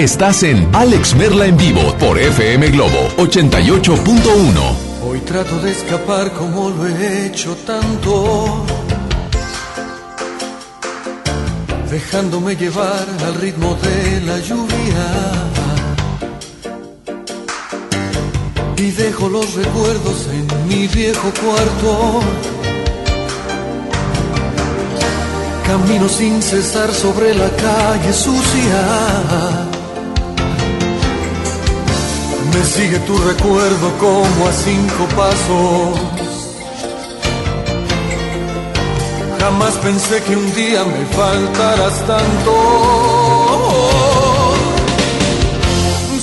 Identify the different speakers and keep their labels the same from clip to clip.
Speaker 1: Estás en Alex Merla en vivo por FM Globo 88.1.
Speaker 2: Hoy trato de escapar como lo he hecho tanto. Dejándome llevar al ritmo de la lluvia. Y dejo los recuerdos en mi viejo cuarto. Camino sin cesar sobre la calle sucia me sigue tu recuerdo como a cinco pasos. Jamás pensé que un día me faltarás tanto.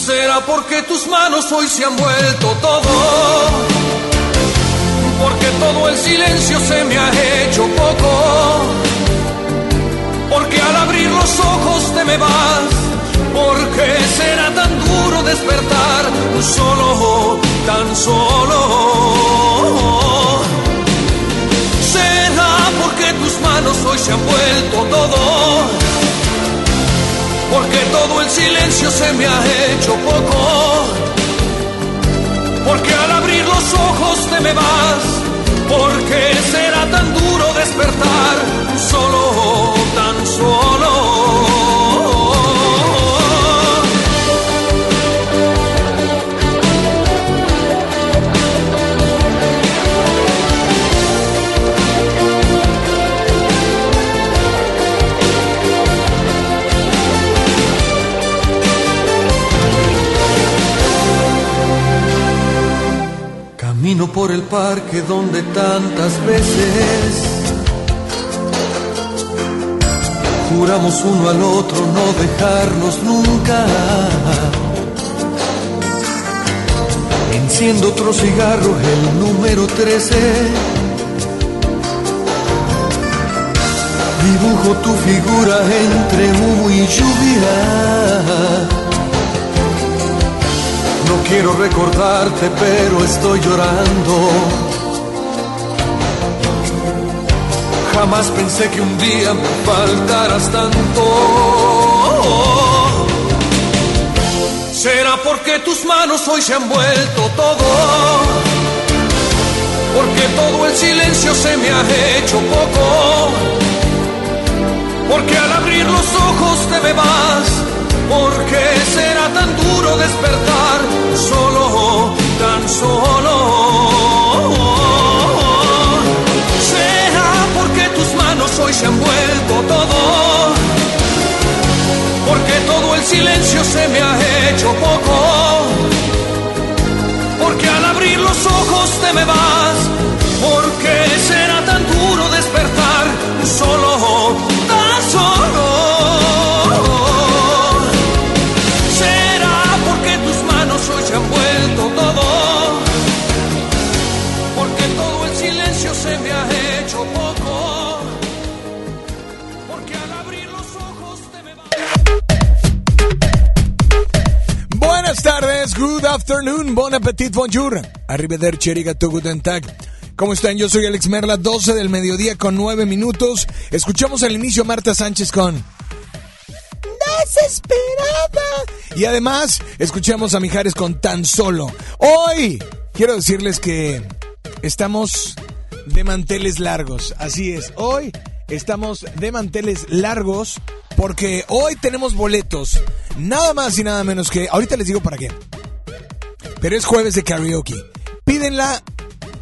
Speaker 2: Será porque tus manos hoy se han vuelto todo. Porque todo el silencio se me ha hecho poco. Porque al abrir los ojos te me vas porque será tan duro despertar solo, tan solo. Será porque tus manos hoy se han vuelto todo porque todo el silencio se me ha hecho poco. Porque al abrir los ojos te me vas, porque será tan duro despertar solo, tan solo. Por el parque donde tantas veces juramos uno al otro no dejarnos nunca. Enciendo otro cigarro, el número 13. Dibujo tu figura entre humo y lluvia. No quiero recordarte, pero estoy llorando. Jamás pensé que un día me faltaras tanto. Será porque tus manos hoy se han vuelto todo. Porque todo el silencio se me ha hecho poco. Porque al abrir los ojos te me vas porque será tan duro despertar solo, tan solo. Será porque tus manos hoy se han vuelto todo, porque todo el silencio se me ha hecho poco, porque al abrir los ojos te me vas,
Speaker 3: appetit, bonjour. Arrivederci, arigato, guten tag. ¿Cómo están? Yo soy Alex Merla, 12 del mediodía con 9 minutos. Escuchamos al inicio Marta Sánchez con... Desesperada. Y además, escuchamos a Mijares con tan solo. Hoy, quiero decirles que estamos de manteles largos. Así es, hoy estamos de manteles largos porque hoy tenemos boletos. Nada más y nada menos que... Ahorita les digo para qué. Pero es jueves de karaoke. Pídenla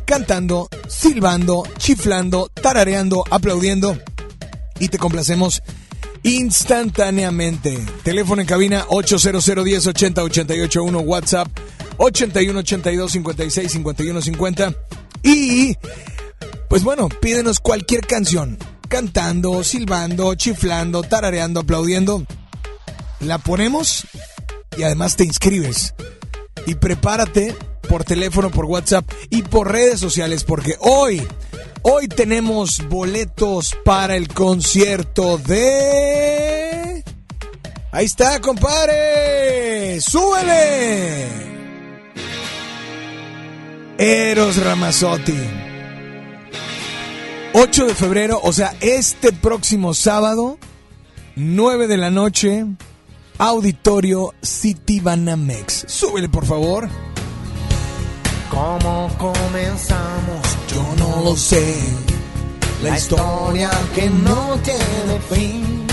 Speaker 3: cantando, silbando, chiflando, tarareando, aplaudiendo. Y te complacemos instantáneamente. Teléfono en cabina 800 10 80 88 1 WhatsApp 81 82 56 51 50 y pues bueno, pídenos cualquier canción, cantando, silbando, chiflando, tarareando, aplaudiendo. La ponemos y además te inscribes. Y prepárate por teléfono, por WhatsApp y por redes sociales porque hoy Hoy tenemos boletos para el concierto de... Ahí está, compadre. ¡Súbele! Eros Ramazzotti. 8 de febrero, o sea, este próximo sábado, 9 de la noche, Auditorio City Banamex. Súbele, por favor.
Speaker 4: ¿Cómo comenzamos?
Speaker 3: Yo no lo sé.
Speaker 4: La historia que no tiene fin.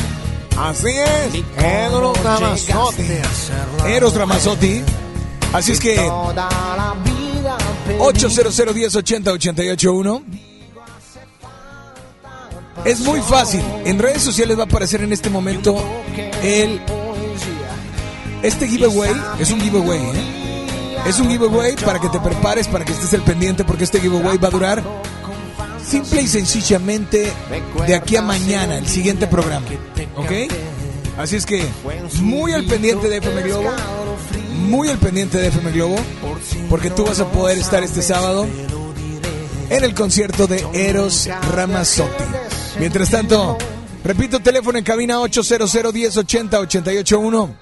Speaker 3: Así es. Eros
Speaker 4: la
Speaker 3: Eros Ramazzotti. Así es que
Speaker 4: Toda la vida pedí
Speaker 3: 800 10 80 88 1. Es muy fácil. En redes sociales va a aparecer en este momento el este giveaway. Es un giveaway, ¿eh? Es un giveaway para que te prepares, para que estés al pendiente, porque este giveaway va a durar simple y sencillamente de aquí a mañana, el siguiente programa. ¿Ok? Así es que muy al pendiente de FM Globo, muy al pendiente de FM Globo, porque tú vas a poder estar este sábado en el concierto de Eros Ramazzotti. Mientras tanto, repito, teléfono en cabina 800 1080 881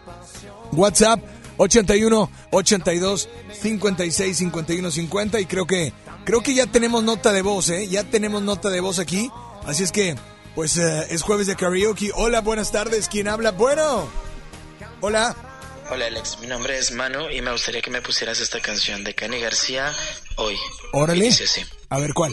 Speaker 3: WhatsApp 81 82 56 51 50 y creo que creo que ya tenemos nota de voz, ¿eh? Ya tenemos nota de voz aquí. Así es que pues eh, es jueves de karaoke. Hola, buenas tardes. ¿Quién habla? Bueno. Hola.
Speaker 5: Hola Alex, mi nombre es Manu y me gustaría que me pusieras esta canción de Kenny García hoy.
Speaker 3: Órale.
Speaker 5: Dice así.
Speaker 3: A ver cuál.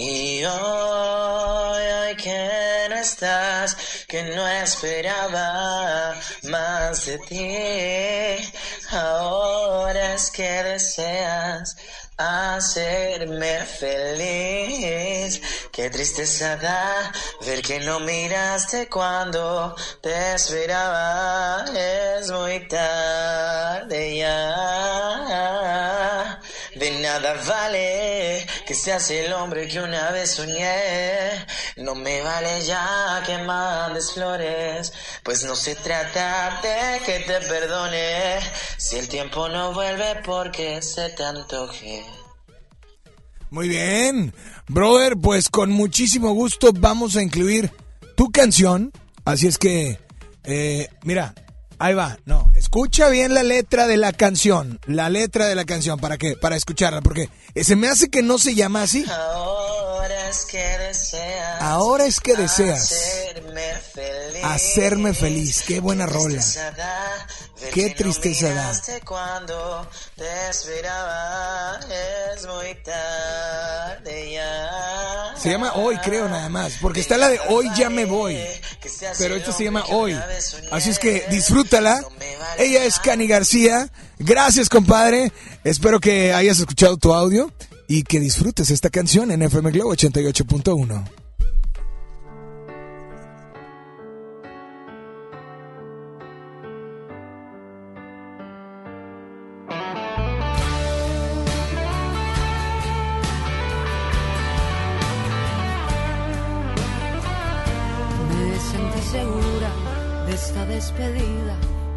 Speaker 5: Y hoy, hoy que no estás, que no esperaba más de ti. Ahora es que deseas hacerme feliz. Qué tristeza da ver que no miraste cuando te esperaba. Es muy tarde ya. De nada vale que seas el hombre que una vez soñé. No me vale ya que mandes flores, pues no se trata de que te perdone. Si el tiempo no vuelve porque se te antoje.
Speaker 3: Muy bien. Brother, pues con muchísimo gusto vamos a incluir tu canción. Así es que, eh, mira, ahí va. No, escucha bien la letra de la canción. La letra de la canción, ¿para qué? Para escucharla, porque se me hace que no se llama así.
Speaker 5: Ahora es que deseas.
Speaker 3: Ahora es que deseas
Speaker 5: Hacerme feliz.
Speaker 3: hacerme feliz. Qué buena rola.
Speaker 5: da
Speaker 3: Qué tristeza da.
Speaker 5: cuando te esperaba. Es muy tarde ya.
Speaker 3: Se llama Hoy, creo, nada más. Porque está la de Hoy ya me voy. Pero esta se llama Hoy. Así es que disfrútala. Ella es Cani García. Gracias, compadre. Espero que hayas escuchado tu audio y que disfrutes esta canción en FM Globo 88.1.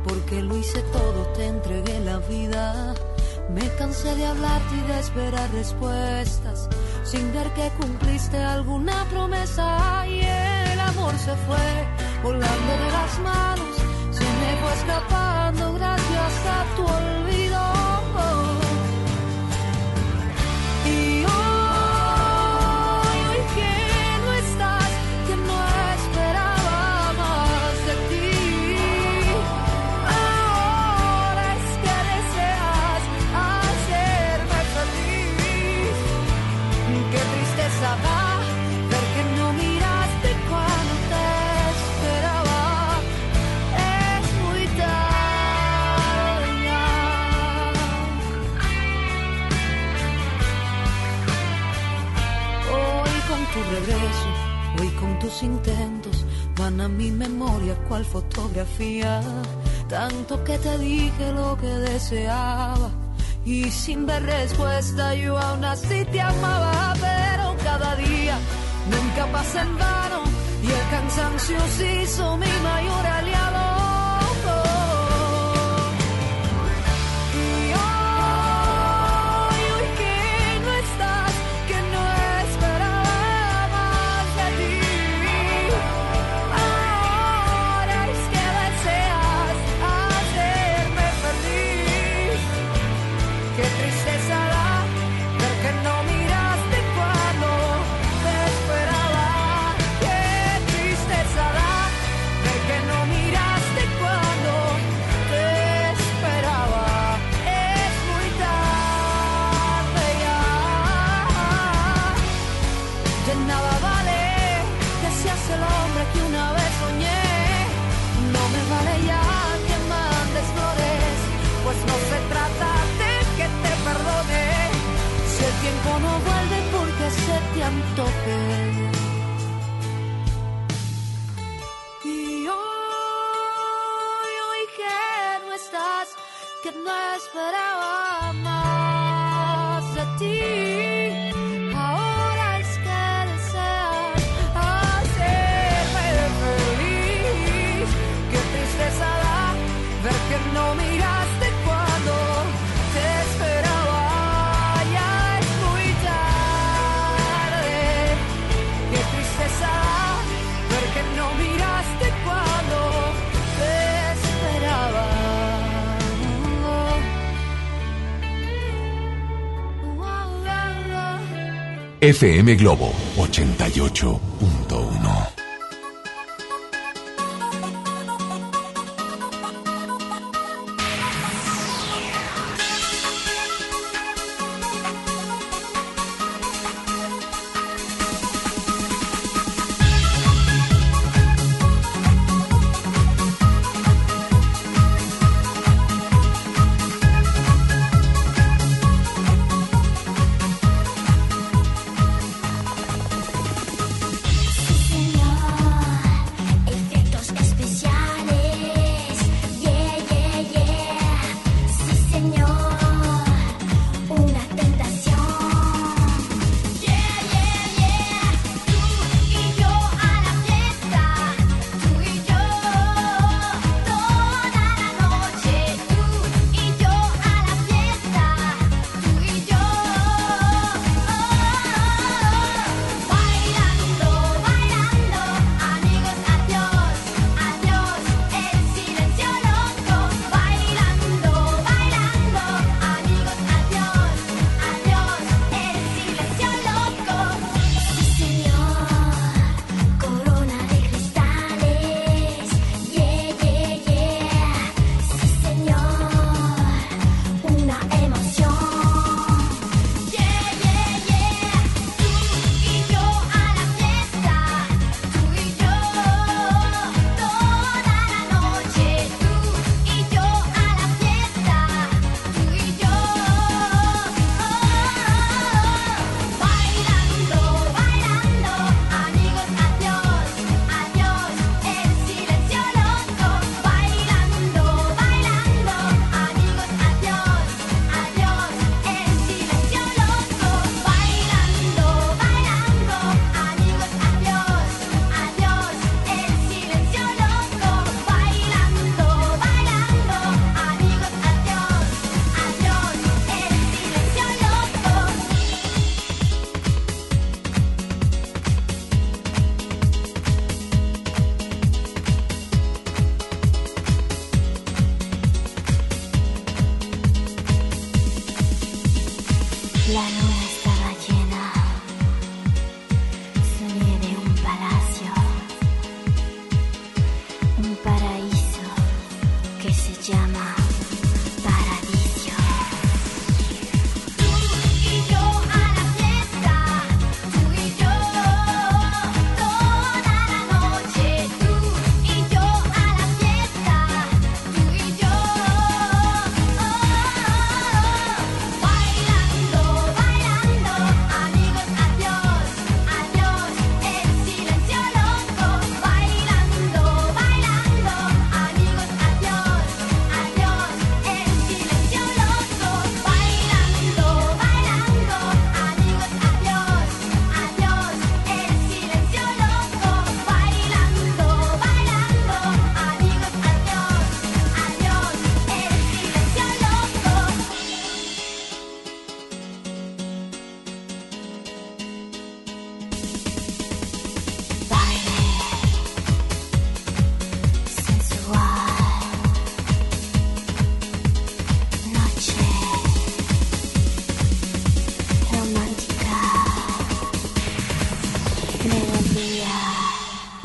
Speaker 6: porque lo hice todo, te entregué la vida. Me cansé de hablarte y de esperar respuestas, sin ver que cumpliste alguna promesa. Y el amor se fue volando de las manos, se me fue escapando gracias a tu olvido. Tus intentos, van a mi memoria cual fotografía. Tanto que te dije lo que deseaba. Y sin ver respuesta yo aún así te amaba, pero cada día nunca pasa en vano y el cansancio se hizo mi mayor aliado. Se antoje. Y hoy, hoy que no estás, que no esperaba
Speaker 7: FM Globo 88.1.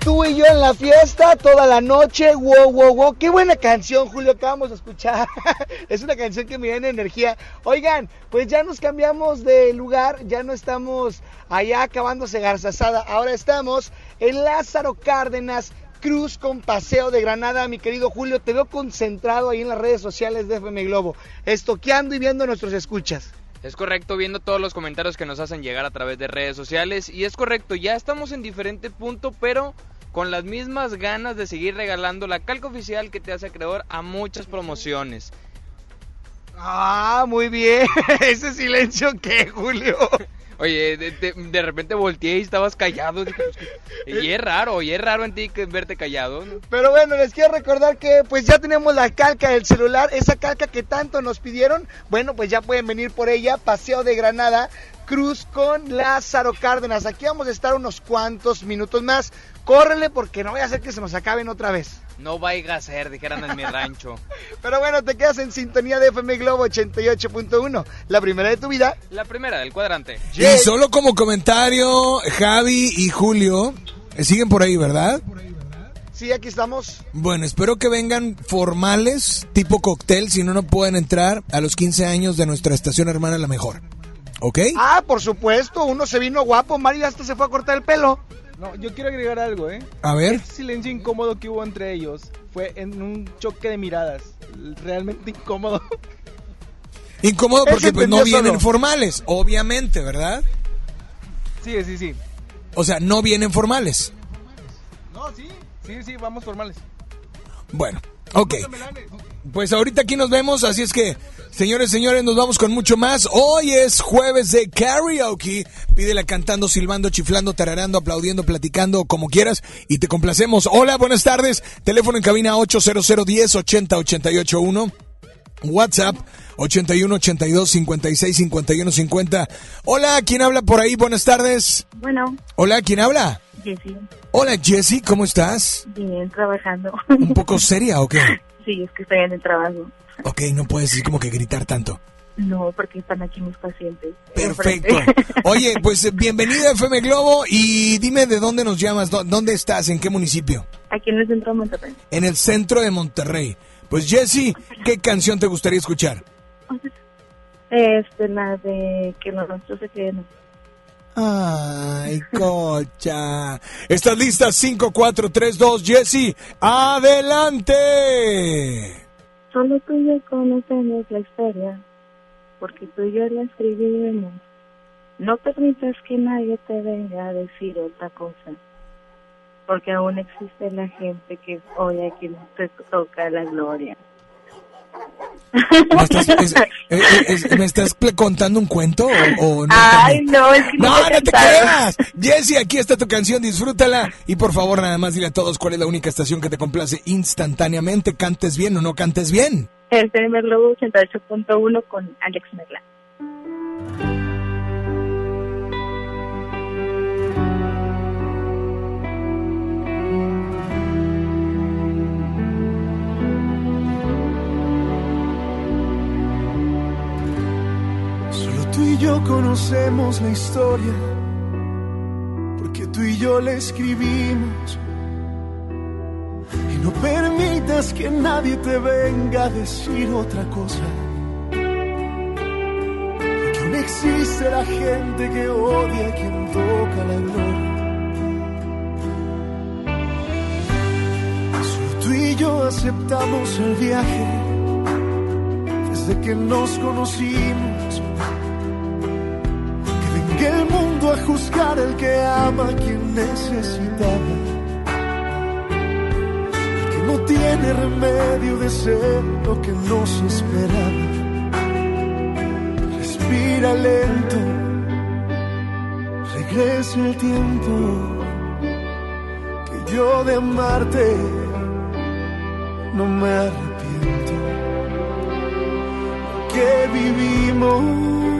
Speaker 8: Tú y yo en la fiesta toda la noche, wow, wow, wow. Qué buena canción, Julio, que vamos a escuchar. es una canción que me da energía. Oigan, pues ya nos cambiamos de lugar, ya no estamos allá acabándose garzasada. Ahora estamos en Lázaro Cárdenas, Cruz con Paseo de Granada, mi querido Julio. Te veo concentrado ahí en las redes sociales de FM Globo, estoqueando y viendo nuestros escuchas.
Speaker 9: Es correcto, viendo todos los comentarios que nos hacen llegar a través de redes sociales. Y es correcto, ya estamos en diferente punto, pero con las mismas ganas de seguir regalando la calca oficial que te hace acreedor a muchas promociones.
Speaker 8: Ah, muy bien. Ese silencio que, Julio.
Speaker 9: Oye, de, de- de repente volteé y estabas callado. Pues, y es raro, y es raro en ti que verte callado.
Speaker 8: Pero bueno, les quiero recordar que pues ya tenemos la calca del celular, esa calca que tanto nos pidieron. Bueno, pues ya pueden venir por ella, Paseo de Granada, Cruz con Lázaro Cárdenas. Aquí vamos a estar unos cuantos minutos más. Córrele porque no voy a hacer que se nos acaben otra vez.
Speaker 9: No vaya a ser, dijeran en mi rancho.
Speaker 8: Pero bueno, te quedas en sintonía de FM Globo 88.1, la primera de tu vida.
Speaker 9: La primera del cuadrante.
Speaker 3: Y solo como comentario, Javi y Julio, eh, siguen por ahí, ¿verdad?
Speaker 8: Sí, aquí estamos.
Speaker 3: Bueno, espero que vengan formales, tipo cóctel, si no, no pueden entrar a los 15 años de nuestra estación hermana La Mejor. ¿Ok?
Speaker 8: Ah, por supuesto, uno se vino guapo, Mario hasta se fue a cortar el pelo.
Speaker 10: No, yo quiero agregar algo, ¿eh?
Speaker 3: A ver.
Speaker 10: Ese silencio incómodo que hubo entre ellos fue en un choque de miradas. Realmente incómodo.
Speaker 3: Incómodo porque pues no vienen
Speaker 10: solo.
Speaker 3: formales, obviamente, ¿verdad?
Speaker 10: Sí, sí, sí.
Speaker 3: O sea, no vienen formales.
Speaker 10: No, sí. Sí, sí, vamos formales.
Speaker 3: Bueno, ok. Pues ahorita aquí nos vemos, así es que, señores, señores, nos vamos con mucho más. Hoy es jueves de karaoke. Pídela cantando, silbando, chiflando, tararando, aplaudiendo, platicando, como quieras, y te complacemos. Hola, buenas tardes. Teléfono en cabina 800 10 80 881. WhatsApp 81 82 56 51 50. Hola, ¿quién habla por ahí? Buenas tardes.
Speaker 11: Bueno,
Speaker 3: Hola, ¿quién habla?
Speaker 11: Jessy,
Speaker 3: Hola, Jessy, ¿cómo estás?
Speaker 11: bien, trabajando.
Speaker 3: ¿Un poco seria o qué?
Speaker 11: Sí, es que estoy en el trabajo.
Speaker 3: Ok, no puedes así como que gritar tanto.
Speaker 11: No, porque están aquí mis pacientes.
Speaker 3: Perfecto. Oye, pues bienvenida a FM Globo y dime de dónde nos llamas, dó- dónde estás, en qué municipio.
Speaker 11: Aquí en el centro de Monterrey.
Speaker 3: En el centro de Monterrey. Pues Jessy, ¿qué canción te gustaría escuchar?
Speaker 11: Este, la de que los nuestros se queden.
Speaker 3: Ay, cocha. ¿Estás lista? 5, 4, 3, 2, Jessy, adelante.
Speaker 11: Solo tú y yo conocemos la historia, porque tú y yo la escribimos. No permitas que nadie te venga a decir otra cosa, porque aún existe la gente que oye a quien te toca la gloria.
Speaker 3: ¿Me estás, es- es- ¿me estás ple- contando un cuento o, o no?
Speaker 11: Ay, no, es que no
Speaker 3: No, no te creas. Jessy, aquí está tu canción, disfrútala. Y por favor, nada más dile a todos cuál es la única estación que te complace instantáneamente, cantes bien o no cantes bien.
Speaker 11: El Globo 88.1 con Alex Merla.
Speaker 12: Yo conocemos la historia, porque tú y yo la escribimos. Y no permitas que nadie te venga a decir otra cosa. Porque aún existe la gente que odia a quien toca la gloria. Tú y yo aceptamos el viaje desde que nos conocimos. El mundo a juzgar el que ama a quien necesitaba. El que no tiene remedio de ser lo que nos esperaba. Respira lento, regresa el tiempo. Que yo de amarte no me arrepiento que vivimos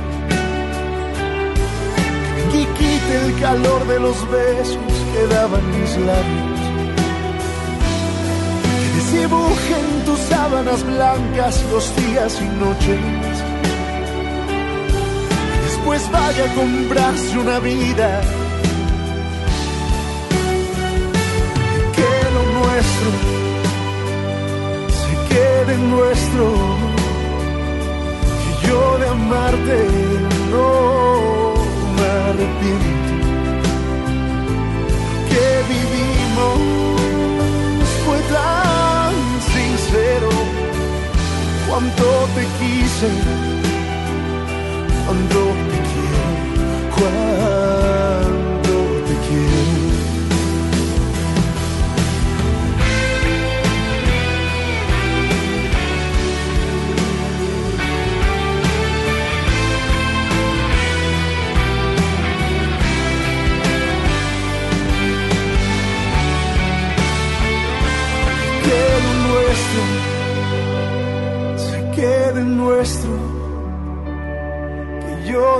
Speaker 12: Y quite el calor de los besos que daban mis labios. Que desdibuje en tus sábanas blancas los días y noches. Después vaya a comprarse una vida. Que lo nuestro se quede nuestro. Que yo de amarte no me arrepiento. Que vivimos fue tan sincero. Cuánto te quise, cuánto te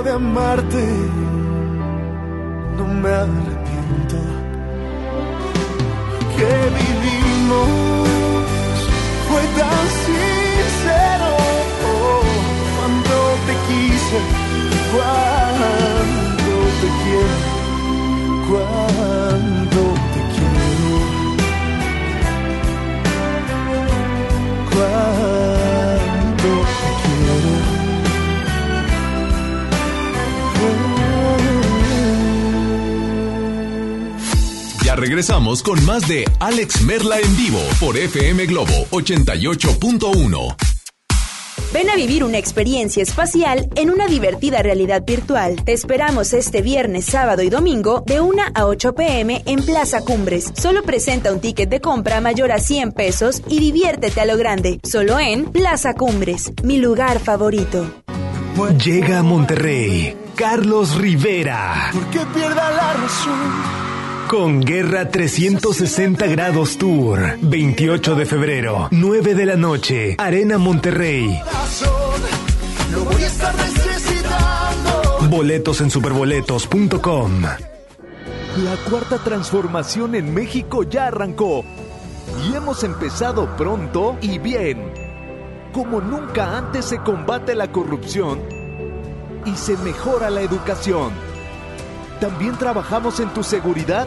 Speaker 12: de amarte no me arrepiento, que vivimos fue tan sincero, cuando te quise, cuando
Speaker 13: regresamos con más de Alex Merla en vivo por FM Globo 88.1.
Speaker 14: Ven a vivir una experiencia espacial en una divertida realidad virtual. Te esperamos este viernes, sábado y domingo de 1 a 8 pm en Plaza Cumbres. Solo presenta un ticket de compra mayor a 100 pesos y diviértete a lo grande. Solo en Plaza Cumbres, mi lugar favorito.
Speaker 15: Llega a Monterrey Carlos Rivera.
Speaker 12: Que pierda la razón.
Speaker 15: Con Guerra 360 Grados Tour. 28 de febrero, 9 de la noche. Arena Monterrey. Boletos en superboletos.com.
Speaker 16: La cuarta transformación en México ya arrancó y hemos empezado pronto y bien. Como nunca antes se combate la corrupción y se mejora la educación. También trabajamos en tu seguridad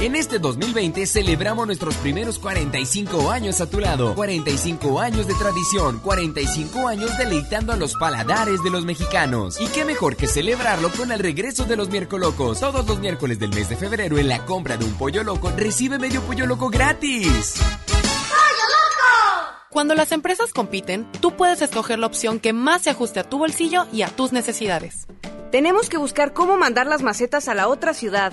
Speaker 17: En este 2020 celebramos nuestros primeros 45 años a tu lado. 45 años de tradición, 45 años deleitando a los paladares de los mexicanos. Y qué mejor que celebrarlo con el regreso de los miércolocos. Todos los miércoles del mes de febrero en la compra de un pollo loco recibe medio pollo loco gratis.
Speaker 18: Cuando las empresas compiten, tú puedes escoger la opción que más se ajuste a tu bolsillo y a tus necesidades.
Speaker 19: Tenemos que buscar cómo mandar las macetas a la otra ciudad.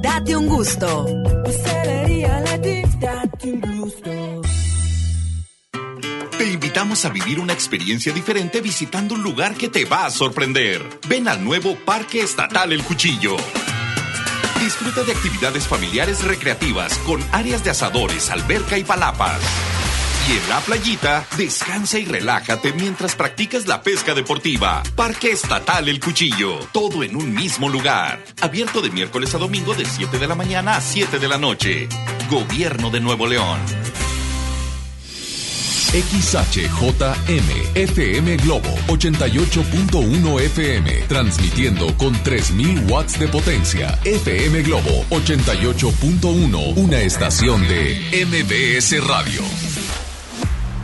Speaker 14: Date un gusto.
Speaker 20: Te invitamos a vivir una experiencia diferente visitando un lugar que te va a sorprender. Ven al nuevo Parque Estatal El Cuchillo.
Speaker 21: Disfruta de actividades familiares recreativas con áreas de asadores, alberca y palapas y en la playita, descansa y relájate mientras practicas la pesca deportiva. Parque Estatal El Cuchillo, todo en un mismo lugar. Abierto de miércoles a domingo de 7 de la mañana a 7 de la noche. Gobierno de Nuevo León.
Speaker 22: XHJM FM Globo 88.1 FM transmitiendo con 3000 watts de potencia. FM Globo 88.1, una estación de MBS Radio.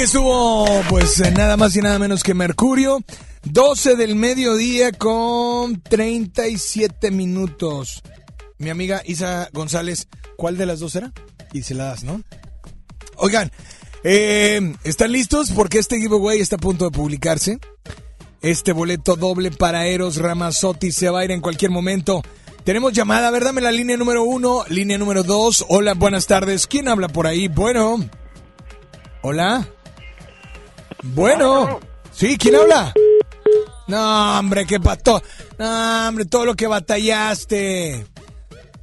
Speaker 3: Estuvo, pues, eh, nada más y nada menos que Mercurio. 12 del mediodía con 37 minutos. Mi amiga Isa González, ¿cuál de las dos era? Y se la das, ¿no? Oigan, eh, ¿están listos? Porque este giveaway está a punto de publicarse. Este boleto doble para Eros Ramazzotti se va a ir en cualquier momento. Tenemos llamada, a ver, dame la línea número uno, línea número dos. Hola, buenas tardes. ¿Quién habla por ahí? Bueno. Hola. Bueno. Sí, ¿quién habla? No, hombre, qué pato. No, hombre, todo lo que batallaste.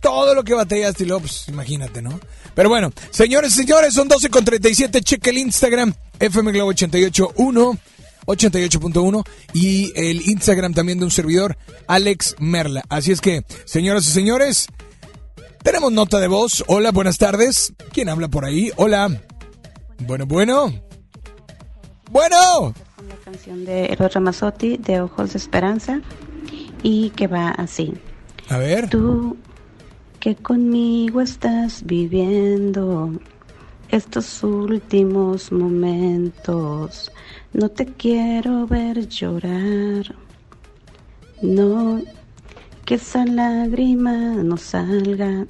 Speaker 3: Todo lo que batallaste y luego, pues, imagínate, ¿no? Pero bueno, señores, señores, son 12 con 37. Cheque el Instagram, FM Globo 881. 88.1 y el Instagram también de un servidor, Alex Merla. Así es que, señoras y señores, tenemos nota de voz. Hola, buenas tardes. ¿Quién habla por ahí? Hola. Bueno, bueno. Bueno.
Speaker 15: La canción de Eros Ramazzotti, de Ojos de Esperanza, y que va así.
Speaker 3: A ver.
Speaker 15: Tú que conmigo estás viviendo estos últimos momentos, no te quiero ver llorar. No, que esa lágrima no salga,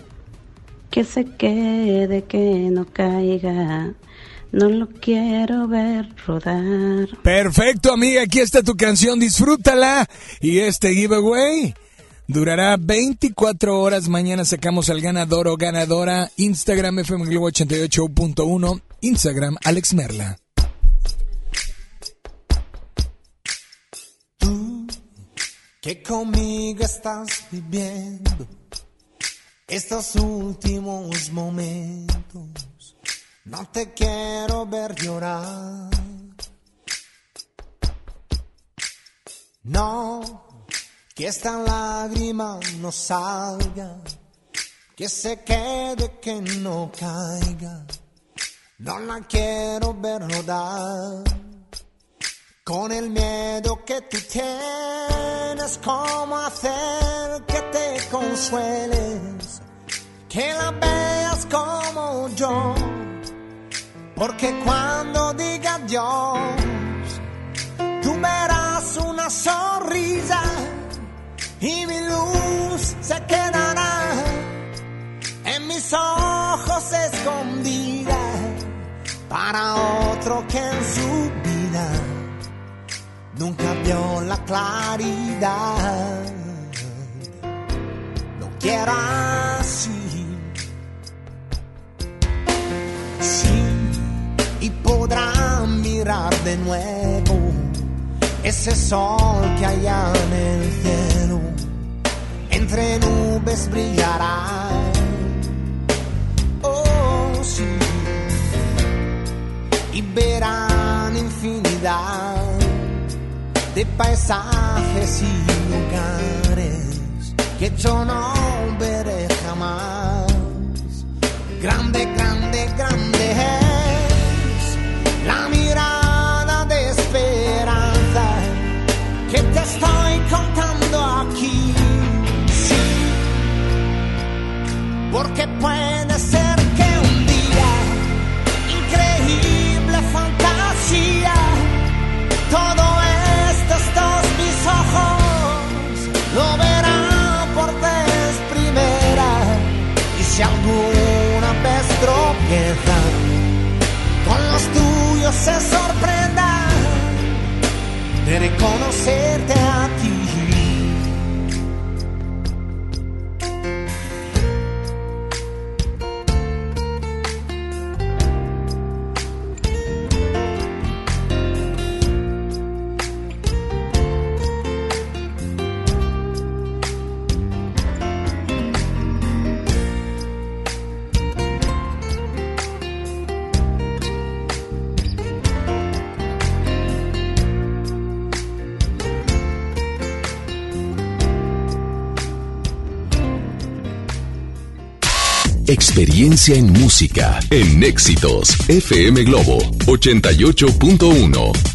Speaker 15: que se quede, que no caiga. No lo quiero ver rodar.
Speaker 3: Perfecto, amiga, aquí está tu canción, disfrútala. Y este giveaway durará 24 horas. Mañana sacamos al ganador o ganadora. Instagram FM Globo 88.1. Instagram Alex Merla.
Speaker 23: que conmigo estás viviendo estos últimos momentos. No te quiero ver llorar. No, que esta lágrima no salga, que se quede, que no caiga. No la quiero ver rodar. Con el miedo que tú tienes, cómo hacer que te consueles, que la veas como yo, porque cuando diga Dios, tú verás una sonrisa y mi luz se quedará en mis ojos escondida para otro que en su vida nunca vio la claridad. No quiero así. Sí, y podrá mirar de nuevo ese sol que allá en el cielo entre nubes brillará. Oh, sí, y verán infinidad de paisajes y lugares que yo no veré jamás. Grande, grande, grande estoy contando aquí. Sí, porque puede ser que un día, increíble fantasía, todo estos dos mis ojos lo verán por vez primera. Y si alguna vez tropieza con los tuyos se sorprenda de reconocerte
Speaker 1: Experiencia en música en Éxitos FM Globo 88.1.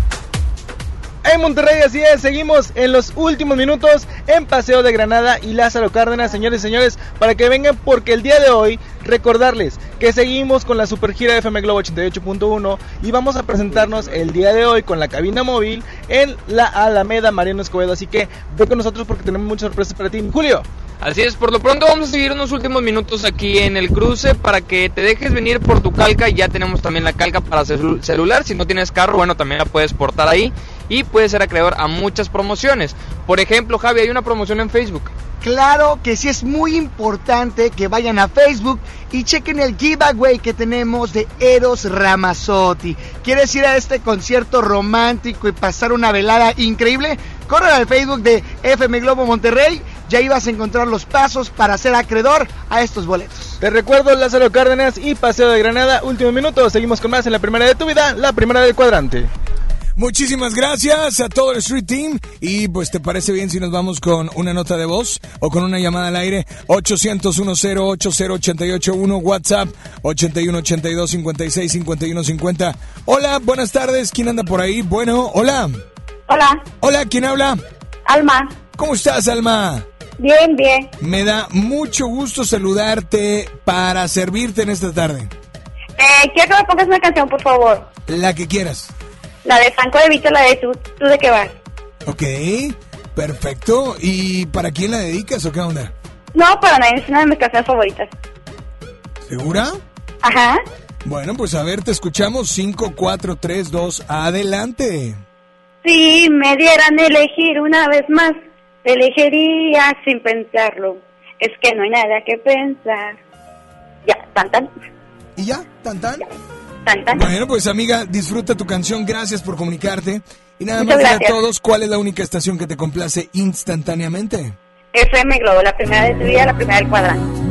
Speaker 10: En Monterrey, así es, seguimos en los últimos minutos en Paseo de Granada y Lázaro Cárdenas, señores y señores, para que vengan porque el día de hoy recordarles que seguimos con la super gira de FM Globo 88.1 y vamos a presentarnos el día de hoy con la cabina móvil en la Alameda Mariano Escobedo, así que ve con nosotros porque tenemos muchas sorpresas para ti. Julio.
Speaker 9: Así es, por lo pronto vamos a seguir unos últimos minutos aquí en el cruce para que te dejes venir por tu calca. Ya tenemos también la calca para celu- celular. Si no tienes carro, bueno, también la puedes portar ahí y puedes ser acreedor a muchas promociones. Por ejemplo, Javi, hay una promoción en Facebook.
Speaker 8: Claro que sí es muy importante que vayan a Facebook y chequen el giveaway que tenemos de Eros Ramazzotti. ¿Quieres ir a este concierto romántico y pasar una velada increíble? Corre al Facebook de FM Globo Monterrey, ya ibas a encontrar los pasos para ser acreedor a estos boletos.
Speaker 10: Te recuerdo Lázaro Cárdenas y Paseo de Granada, último minuto, seguimos con más en la primera de tu vida, la primera del cuadrante.
Speaker 3: Muchísimas gracias a todo el Street Team. Y pues, ¿te parece bien si nos vamos con una nota de voz o con una llamada al aire? 800-1080-881, WhatsApp 8182-56-5150. Hola, buenas tardes. ¿Quién anda por ahí? Bueno, hola.
Speaker 24: Hola.
Speaker 3: Hola, ¿quién habla?
Speaker 24: Alma.
Speaker 3: ¿Cómo estás, Alma?
Speaker 24: Bien, bien.
Speaker 3: Me da mucho gusto saludarte para servirte en esta tarde.
Speaker 24: Eh, quiero que me pongas una canción, por favor.
Speaker 3: La que quieras.
Speaker 24: La de Franco de Vito, la de tú. ¿Tú de qué vas?
Speaker 3: Ok, perfecto. ¿Y para quién la dedicas o qué onda?
Speaker 24: No, para nadie. Es una de mis canciones favoritas.
Speaker 3: ¿Segura?
Speaker 24: Ajá.
Speaker 3: Bueno, pues a ver, te escuchamos. 5, 4, 3, 2, adelante.
Speaker 24: Si me dieran elegir una vez más, elegiría sin pensarlo. Es que no hay nada que pensar. Ya, tan tan.
Speaker 3: ¿Y ya? ¿Tan tan?
Speaker 24: Tan tan.
Speaker 3: Bueno, pues amiga, disfruta tu canción. Gracias por comunicarte. Y nada
Speaker 24: Muchas
Speaker 3: más a todos cuál es la única estación que te complace instantáneamente.
Speaker 24: FM Globo, la primera de tu vida, la primera del cuadrante.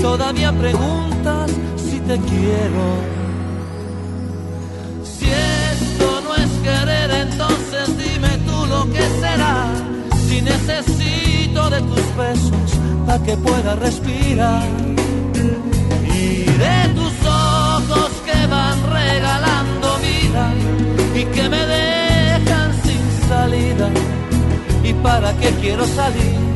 Speaker 25: todavía preguntas si te quiero. Si esto no es querer, entonces dime tú lo que será. Si necesito de tus besos para que pueda respirar y de tus ojos que van regalando vida y que me dejan sin salida. ¿Y para qué quiero salir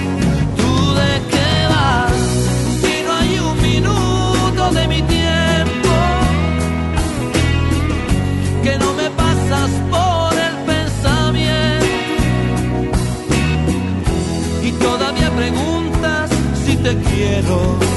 Speaker 25: Te quiero.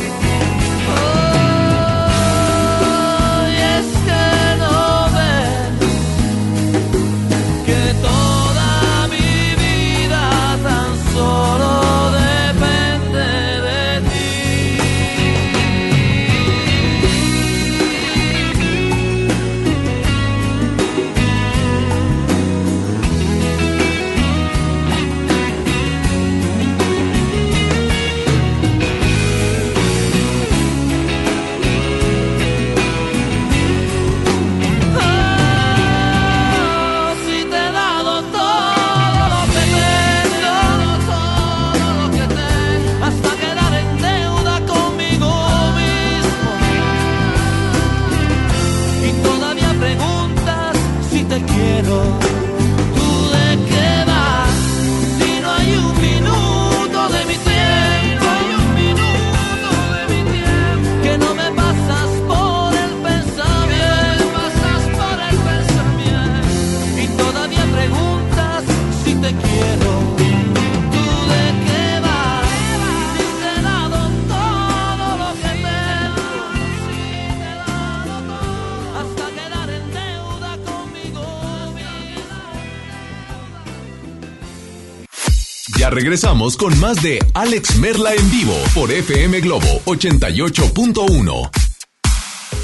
Speaker 13: Regresamos con más de Alex Merla en vivo por FM Globo 88.1.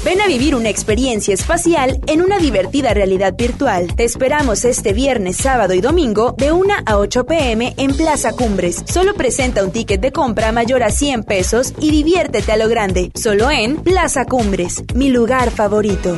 Speaker 26: Ven a vivir una experiencia espacial en una divertida realidad virtual. Te esperamos este viernes, sábado y domingo de 1 a 8 pm en Plaza Cumbres. Solo presenta un ticket de compra mayor a 100 pesos y diviértete a lo grande. Solo en Plaza Cumbres, mi lugar favorito.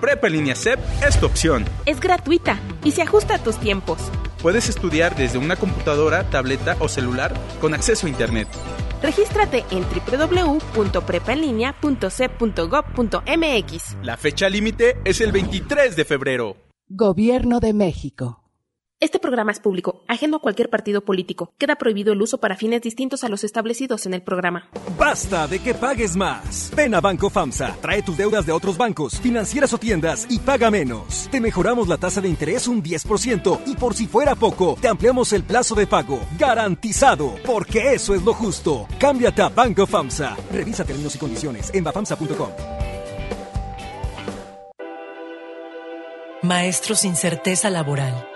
Speaker 10: Prepa en línea CEP es tu opción.
Speaker 25: Es gratuita y se ajusta a tus tiempos.
Speaker 10: Puedes estudiar desde una computadora, tableta o celular con acceso a Internet.
Speaker 25: Regístrate en www.prepaenlinea.cep.gov.mx.
Speaker 10: La fecha límite es el 23 de febrero.
Speaker 27: Gobierno de México.
Speaker 25: Este programa es público, ajeno a cualquier partido político. Queda prohibido el uso para fines distintos a los establecidos en el programa.
Speaker 28: Basta de que pagues más. Ven a Banco FAMSA, trae tus deudas de otros bancos, financieras o tiendas y paga menos. Te mejoramos la tasa de interés un 10% y por si fuera poco, te ampliamos el plazo de pago. Garantizado, porque eso es lo justo. Cámbiate a Banco FAMSA. Revisa términos y condiciones en bafamsa.com.
Speaker 29: Maestros sin certeza laboral.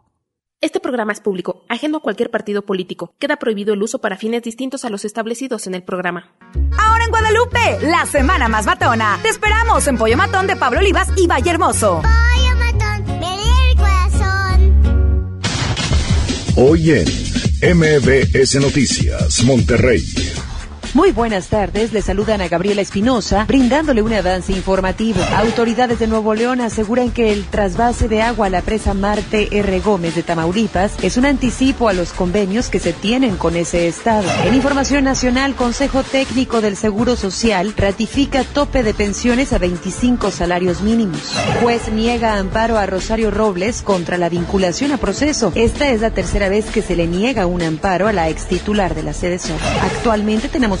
Speaker 25: Este programa es público, ajeno a cualquier partido político. Queda prohibido el uso para fines distintos a los establecidos en el programa.
Speaker 14: Ahora en Guadalupe, la semana más matona. Te esperamos en Pollo Matón de Pablo Olivas y Valle Hermoso.
Speaker 7: Pollo matón, me el corazón.
Speaker 21: Hoy en MBS Noticias, Monterrey.
Speaker 30: Muy buenas tardes, le saludan a Gabriela Espinosa, brindándole un avance informativo. Autoridades de Nuevo León aseguran que el trasvase de agua a la presa Marte R. Gómez de Tamaulipas es un anticipo a los convenios que se tienen con ese estado. En información nacional, Consejo Técnico del Seguro Social ratifica tope de pensiones a 25 salarios mínimos. Juez niega amparo a Rosario Robles contra la vinculación a proceso. Esta es la tercera vez que se le niega un amparo a la ex titular de la sede. Actualmente tenemos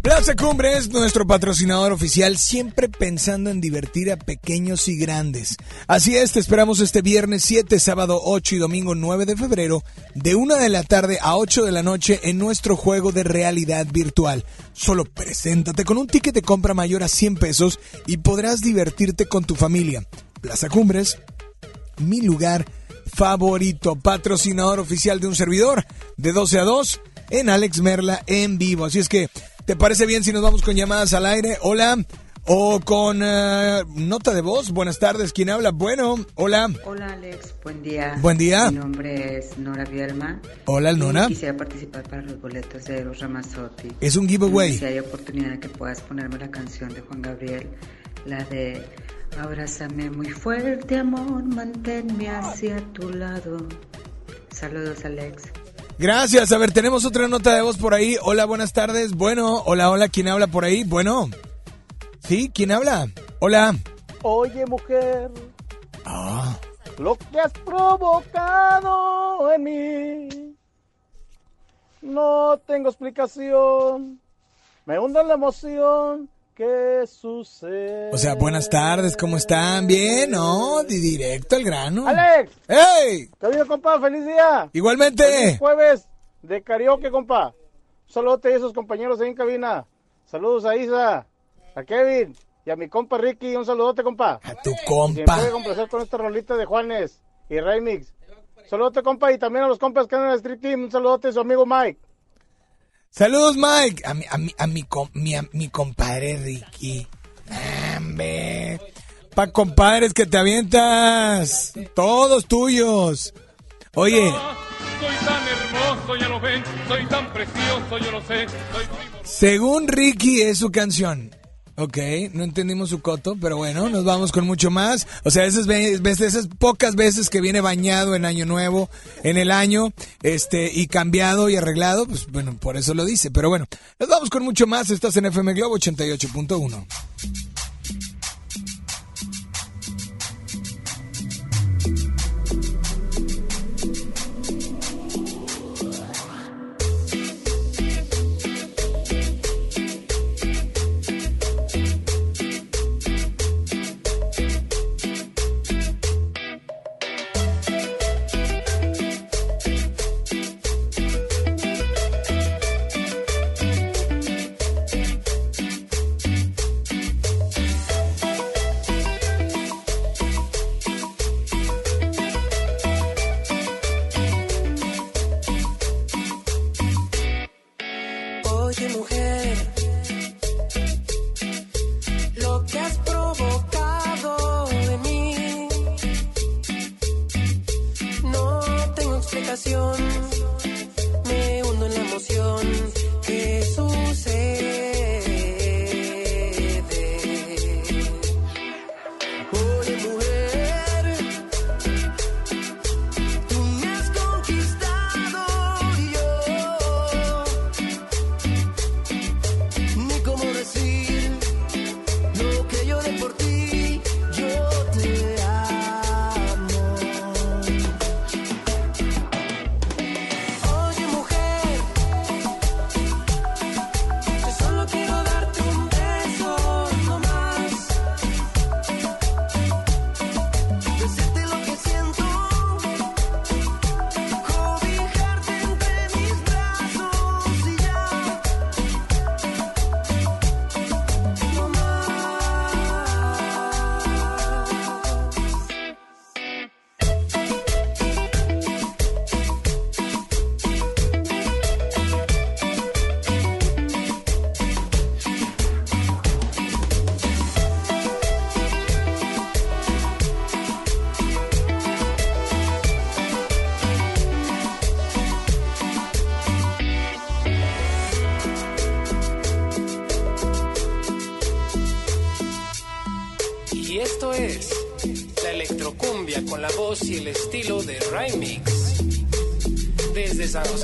Speaker 3: Plaza Cumbre es nuestro patrocinador oficial, siempre pensando en divertir a pequeños y grandes. Así es, te esperamos este viernes 7, sábado 8 y domingo 9 de febrero, de 1 de la tarde a 8 de la noche en nuestro juego de realidad virtual. Solo preséntate con un ticket de compra mayor a 100 pesos y podrás divertirte con tu familia. Plaza Cumbres, mi lugar favorito, patrocinador oficial de un servidor, de 12 a 2 en Alex Merla en vivo. Así es que, ¿te parece bien si nos vamos con llamadas al aire? Hola. O con eh, nota de voz. Buenas tardes. ¿Quién habla? Bueno, hola.
Speaker 31: Hola Alex, buen día.
Speaker 3: Buen día.
Speaker 31: Mi nombre es Nora Bielma.
Speaker 3: Hola, Nora.
Speaker 31: Quisiera participar para los boletos de Eros Ramazzotti.
Speaker 3: Es un giveaway.
Speaker 31: Si hay oportunidad de que puedas ponerme la canción de Juan Gabriel, la de Abrázame muy fuerte, amor, manténme hacia tu lado. Saludos, Alex.
Speaker 3: Gracias. A ver, tenemos otra nota de voz por ahí. Hola, buenas tardes. Bueno, hola, hola. ¿Quién habla por ahí? Bueno. ¿Sí? ¿Quién habla? Hola.
Speaker 32: Oye, mujer,
Speaker 3: Ah.
Speaker 32: lo que has provocado en mí No tengo explicación. Me hunde la emoción. ¿Qué sucede?
Speaker 3: O sea, buenas tardes, ¿cómo están? Bien, ¿no? Di directo al grano.
Speaker 32: ¡Alex!
Speaker 3: ¡Hey!
Speaker 32: ¿Qué ha compa? ¡Feliz día!
Speaker 3: Igualmente.
Speaker 32: Feliz jueves de karaoke, compa. Un saludote a esos compañeros ahí en cabina. Saludos a Isa, a Kevin y a mi compa Ricky. Un saludote, compa.
Speaker 3: A tu compa.
Speaker 32: puede complacer con esta rolita de Juanes y Remix. Saludote, compa, y también a los compas que andan en el Street Team. Un saludote a su amigo Mike.
Speaker 3: Saludos, Mike. A mi, a mi, a mi, com- mi, a mi compadre Ricky. Hombre. Pa' compadres que te avientas. Todos tuyos. Oye,
Speaker 33: Soy tan hermoso, ya lo ven, soy tan precioso, yo lo sé. Soy
Speaker 3: según Ricky es su canción. Ok, no entendimos su coto, pero bueno, nos vamos con mucho más. O sea, esas veces, esas pocas veces que viene bañado en Año Nuevo, en el año, este, y cambiado y arreglado, pues bueno, por eso lo dice. Pero bueno, nos vamos con mucho más. Estás en FM Globo 88.1.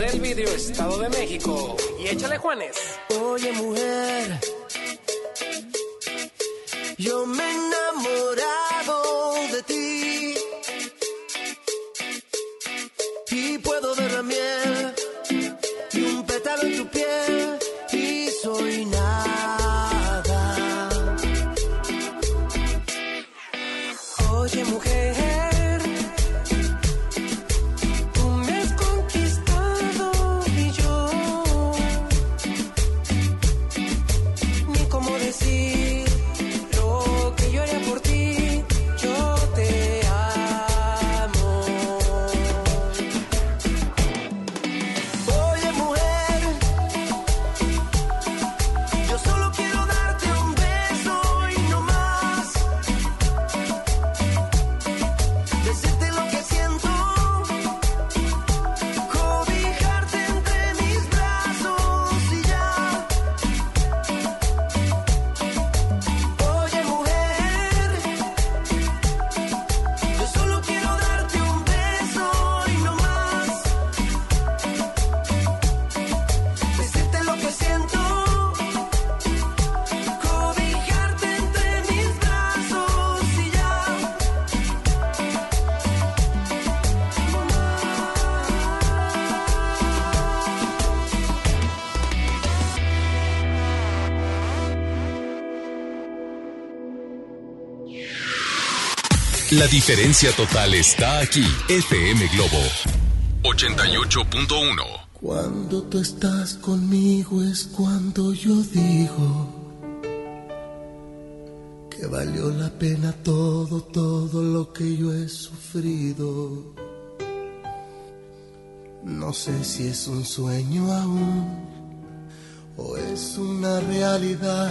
Speaker 34: el Vidrio, Estado de México. Y échale
Speaker 22: La
Speaker 1: diferencia total está aquí. FM Globo 88.1.
Speaker 12: Cuando tú estás conmigo es cuando yo digo que valió la pena todo, todo lo que yo he sufrido. No sé si es un sueño aún o es una realidad,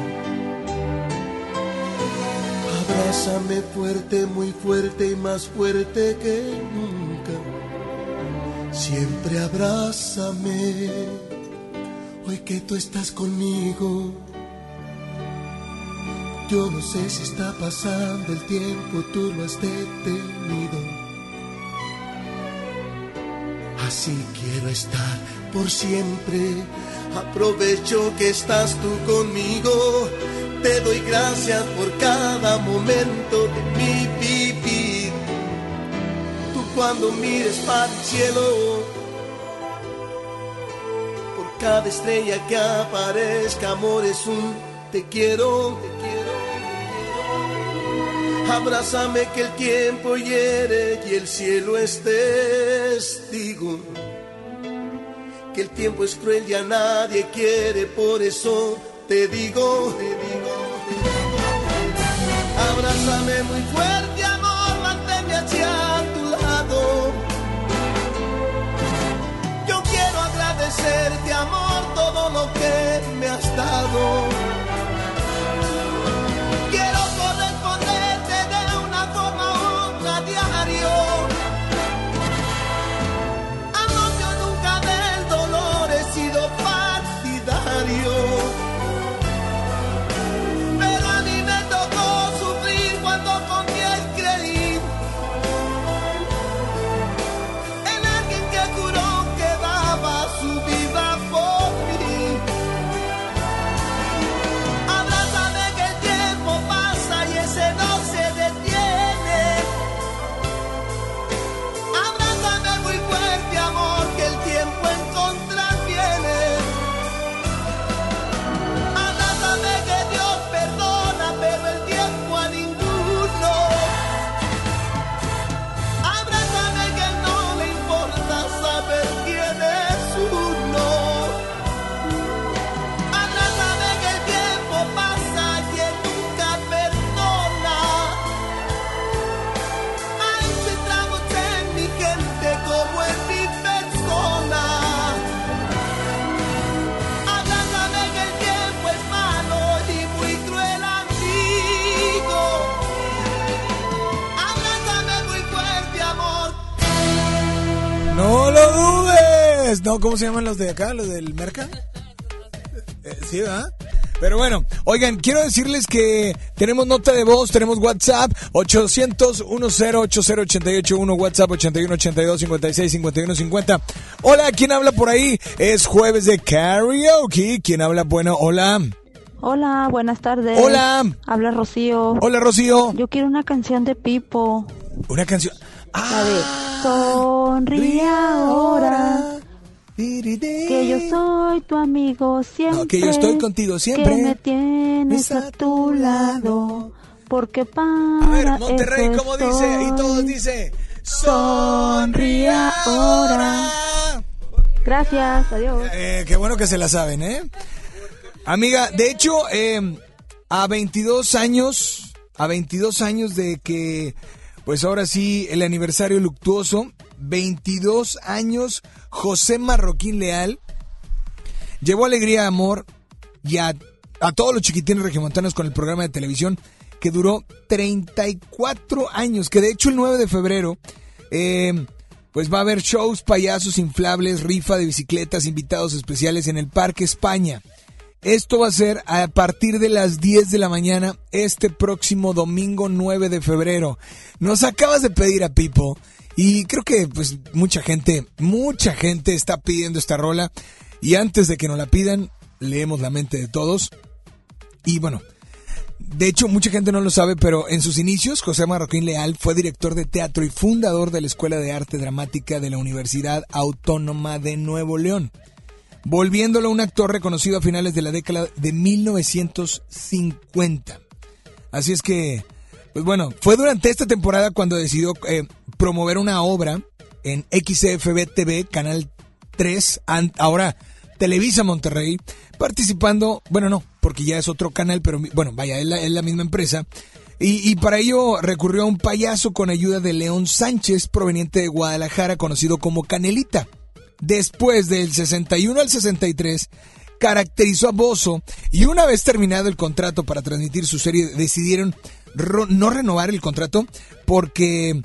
Speaker 12: Abrázame fuerte, muy fuerte y más fuerte que nunca. Siempre abrázame, hoy que tú estás conmigo. Yo no sé si está pasando el tiempo, tú lo has detenido. Así quiero estar por siempre. Aprovecho que estás tú conmigo. Te doy gracias por cada momento de mi vivir. Tú cuando mires para el cielo, por cada estrella que aparezca, amor es un te quiero, te quiero. Abrázame que el tiempo hiere y el cielo es testigo. Que el tiempo es cruel y a nadie quiere, por eso te te digo, te digo. Abrázame muy fuerte, amor, manténme hacia tu lado. Yo quiero agradecerte, amor, todo lo que me has dado. No,
Speaker 3: ¿cómo se llaman los de acá? ¿Los del Merca? Eh, sí, ¿verdad? Pero bueno, oigan, quiero decirles que tenemos nota de voz, tenemos WhatsApp 800-1080-881, WhatsApp 8182-565150. Hola, ¿quién habla por ahí? Es jueves de karaoke. ¿Quién habla? Bueno, hola.
Speaker 35: Hola, buenas tardes.
Speaker 3: Hola.
Speaker 35: Habla Rocío.
Speaker 3: Hola, Rocío.
Speaker 35: Yo quiero una canción de Pipo.
Speaker 3: Una canción.
Speaker 35: La de Sonríe ahora. Que yo soy tu amigo siempre.
Speaker 3: No, que yo estoy contigo siempre.
Speaker 35: Que me tienes a tu lado. Porque para
Speaker 3: A ver, Monterrey,
Speaker 35: eso
Speaker 3: ¿cómo dice? Y todos
Speaker 35: estoy.
Speaker 3: dice.
Speaker 35: Sonríe ahora. Gracias, adiós.
Speaker 3: Eh, qué bueno que se la saben, ¿eh? Amiga, de hecho, eh, a 22 años, a 22 años de que Pues ahora sí, el aniversario luctuoso, 22 años, José Marroquín Leal, llevó alegría, amor y a, a todos los chiquitines regiomontanos con el programa de televisión que duró 34 años, que de hecho el 9 de febrero, eh, pues va a haber shows, payasos inflables, rifa de bicicletas, invitados especiales en el Parque España. Esto va a ser a partir de las 10 de la mañana este próximo domingo 9 de febrero. Nos acabas de pedir a Pipo y creo que pues mucha gente, mucha gente está pidiendo esta rola y antes de que nos la pidan, leemos la mente de todos. Y bueno, de hecho, mucha gente no lo sabe, pero en sus inicios, José Marroquín Leal fue director de teatro y fundador de la Escuela de Arte Dramática de la Universidad Autónoma de Nuevo León, volviéndolo un actor reconocido a finales de la década de 1950. Así es que, pues bueno, fue durante esta temporada cuando decidió eh, promover una obra en XFB TV, Canal 3, ahora Televisa Monterrey, participando, bueno, no, porque ya es otro canal, pero bueno, vaya, es la, misma empresa. Y, para ello recurrió a un payaso con ayuda de León Sánchez, proveniente de Guadalajara, conocido como Canelita. Después del 61 al 63, caracterizó a Bozo y una vez terminado el contrato para transmitir su serie, decidieron no renovar el contrato porque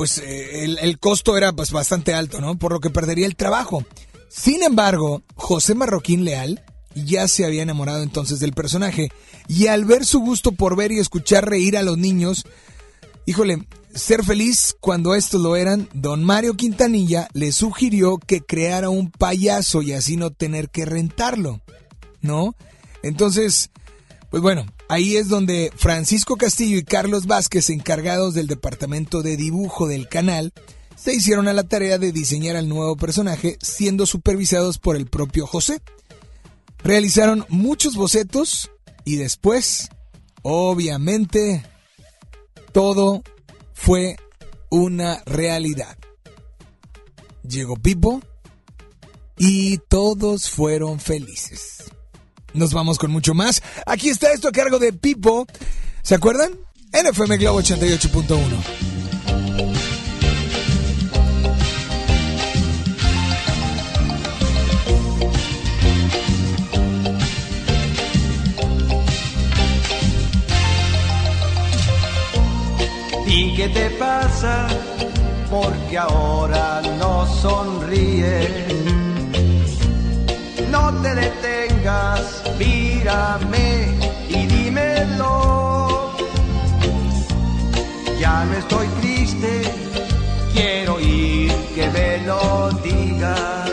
Speaker 3: pues eh, el, costo era pues, bastante alto, ¿no? Por lo que perdería el trabajo. Sin embargo, José Marroquín Leal ya se había enamorado entonces del personaje y al ver su gusto por ver y escuchar reír a los niños, híjole, ser feliz cuando estos lo eran, don Mario Quintanilla le sugirió que creara un payaso y así no tener que rentarlo, ¿no? Entonces, pues bueno, ahí es donde Francisco Castillo y Carlos Vázquez, encargados del departamento de dibujo del canal, se hicieron a la tarea de diseñar al nuevo personaje, siendo supervisados por el propio José. Realizaron muchos bocetos y después, obviamente, todo fue una realidad. Llegó Pipo y todos fueron felices. Nos vamos con mucho más. Aquí está esto a cargo de Pipo. ¿Se acuerdan? NFM Globo 88.1.
Speaker 36: ¿Y qué te pasa? Porque ahora no sonríes. No te detengas, mírame y dímelo. Ya no estoy triste, quiero oír que me lo digas.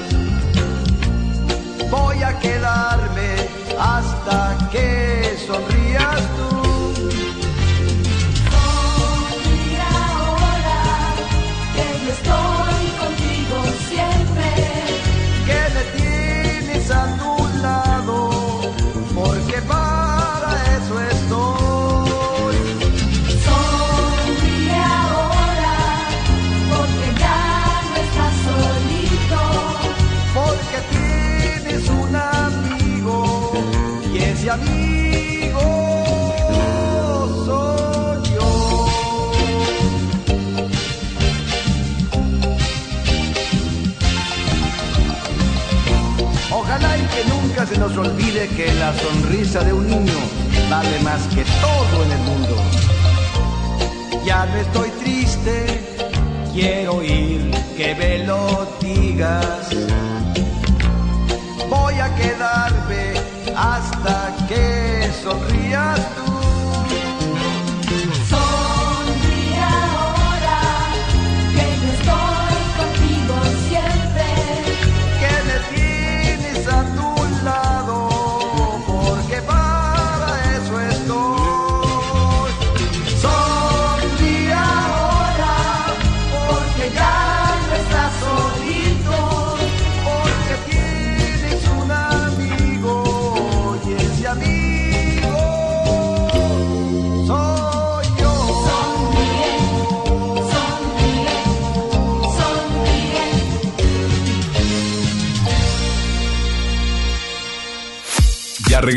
Speaker 36: Voy a quedarme hasta que se nos olvide que la sonrisa de un niño vale más que todo en el mundo. Ya no estoy triste, quiero oír que me lo digas. Voy a quedarme hasta que sonrías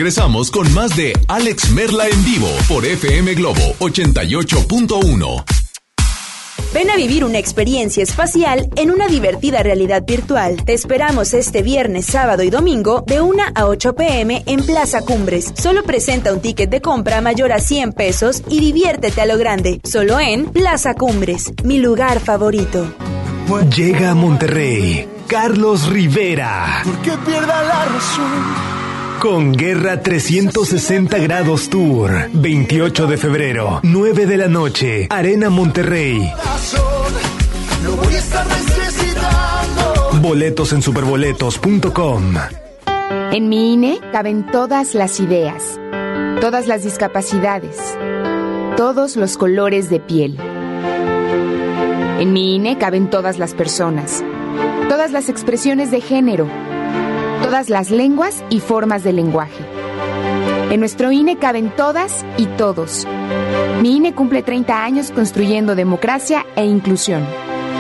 Speaker 1: regresamos con más de Alex Merla en vivo por FM Globo 88.1.
Speaker 37: Ven a vivir una experiencia espacial en una divertida realidad virtual. Te esperamos este viernes, sábado y domingo de 1 a 8 pm en Plaza Cumbres. Solo presenta un ticket de compra mayor a 100 pesos y diviértete a lo grande. Solo en Plaza Cumbres, mi lugar favorito.
Speaker 15: Llega a Monterrey Carlos Rivera.
Speaker 38: ¿Por qué pierda la razón?
Speaker 15: Con Guerra 360 Grados Tour. 28 de febrero, 9 de la noche, Arena Monterrey. Boletos en superboletos.com.
Speaker 39: En mi INE caben todas las ideas, todas las discapacidades, todos los colores de piel. En mi INE caben todas las personas, todas las expresiones de género, todas las lenguas y formas de lenguaje. En nuestro INE caben todas y todos. Mi INE cumple 30 años construyendo democracia e inclusión.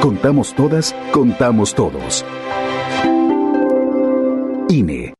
Speaker 21: Contamos todas, contamos todos. INE.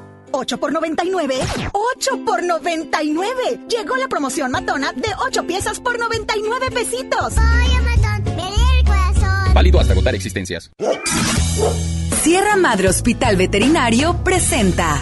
Speaker 7: 8 por 99. 8 por 99. Llegó la promoción matona de 8 piezas por 99 pesitos. Ay, matón, el corazón.
Speaker 13: Válido hasta agotar existencias.
Speaker 14: Sierra Madre Hospital Veterinario presenta.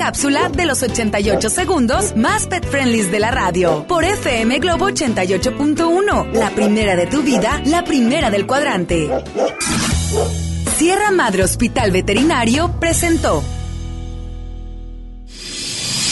Speaker 14: cápsula de los 88 segundos más pet friendly de la radio por FM Globo 88.1. La primera de tu vida, la primera del cuadrante. Sierra Madre Hospital Veterinario presentó.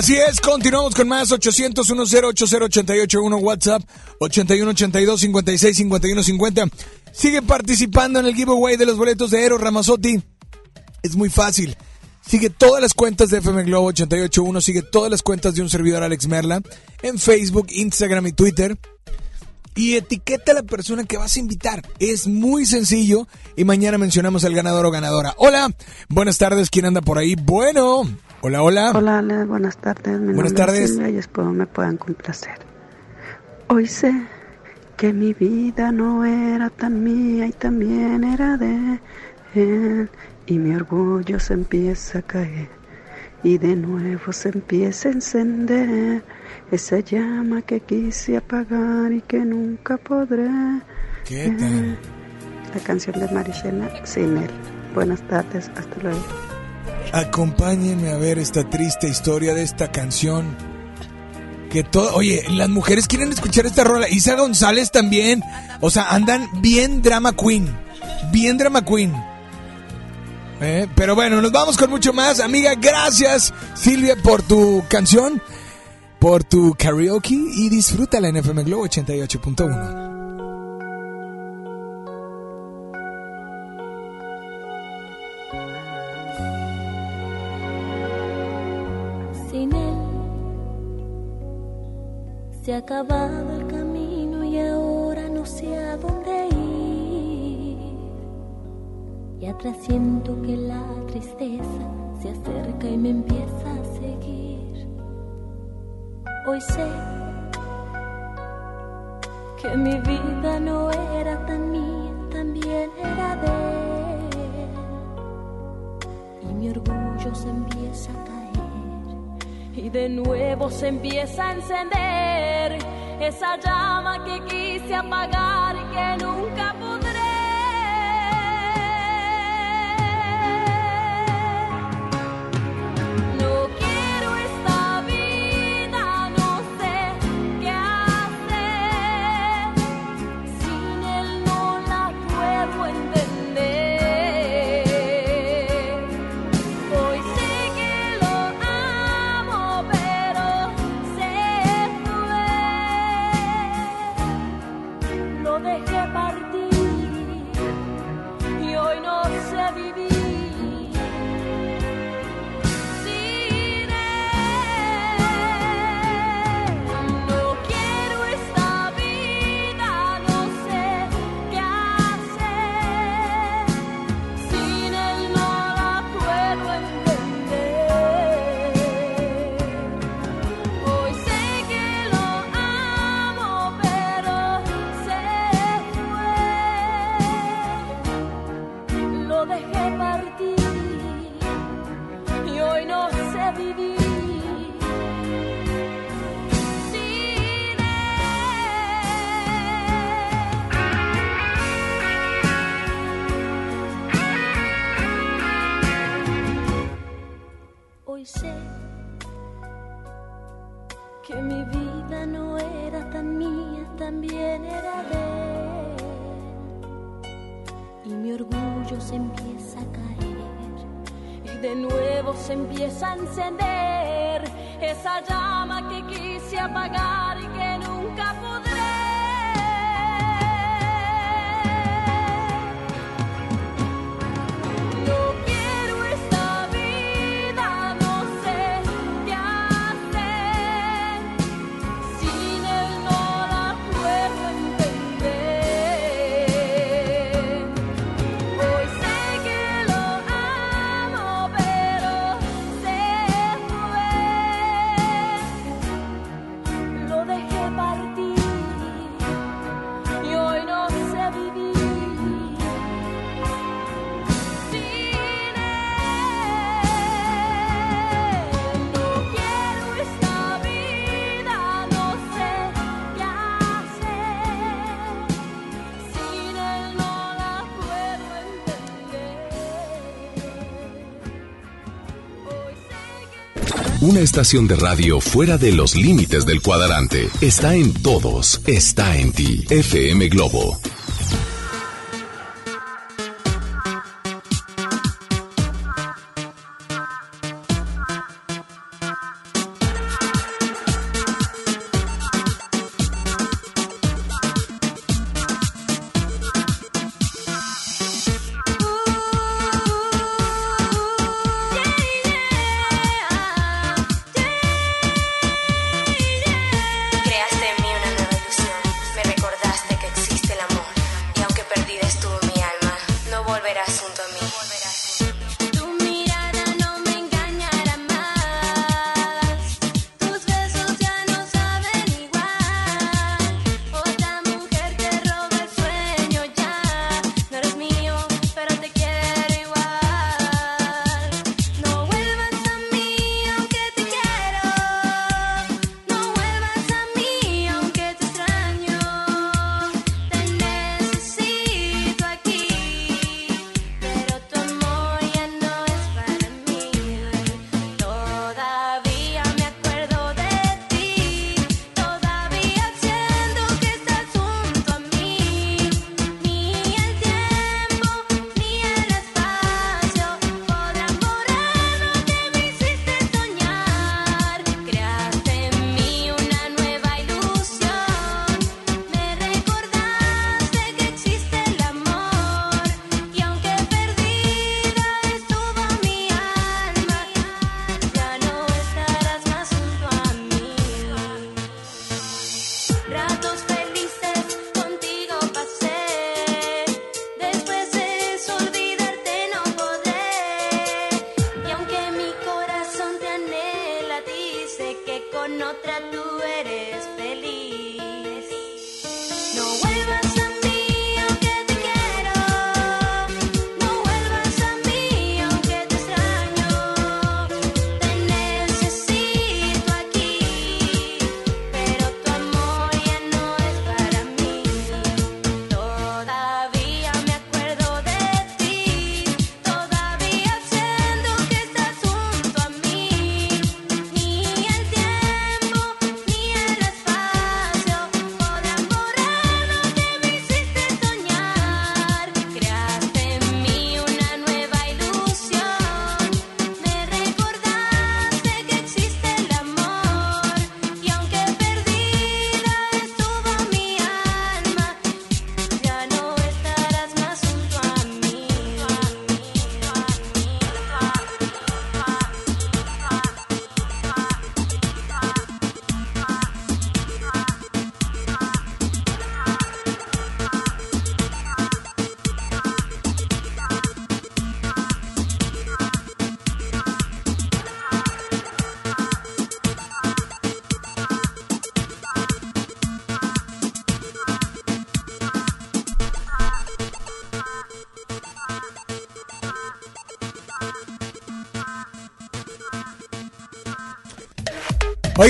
Speaker 3: Así es, continuamos con más 800 1080881 WhatsApp 8182 56 51 50. Sigue participando en el giveaway de los boletos de Eros Ramazzotti. Es muy fácil. Sigue todas las cuentas de FM Globo 881, sigue todas las cuentas de un servidor Alex Merla en Facebook, Instagram y Twitter. Y etiqueta a la persona que vas a invitar. Es muy sencillo y mañana mencionamos al ganador o ganadora. Hola, buenas tardes, ¿quién anda por ahí? Bueno, hola, hola.
Speaker 40: Hola, buenas tardes. Mi
Speaker 3: Buenas tardes.
Speaker 40: Es y espero me puedan complacer. Hoy sé que mi vida no era tan mía y también era de él. Y mi orgullo se empieza a caer y de nuevo se empieza a encender esa llama que quise apagar y que nunca podré.
Speaker 3: ¿Qué tal?
Speaker 40: La canción de Marichena sin él. Buenas tardes, hasta luego.
Speaker 3: Acompáñenme a ver esta triste historia de esta canción. Que todo, oye, las mujeres quieren escuchar esta rola. Isa González también. O sea, andan bien drama queen. Bien drama queen. Eh, Pero bueno, nos vamos con mucho más. Amiga, gracias Silvia por tu canción, por tu karaoke y disfrútala en FM Globo 88.1.
Speaker 41: acabado el camino y ahora no sé a dónde ir. Y atrás siento que la tristeza se acerca y me empieza a seguir. Hoy sé que mi vida no era tan mía, también era de él. Y mi orgullo se empieza a caer y de nuevo se empieza a encender esa llama que quise apagar y que nunca podré.
Speaker 7: Una estación de radio fuera de los límites del cuadrante. Está en todos, está en ti. FM Globo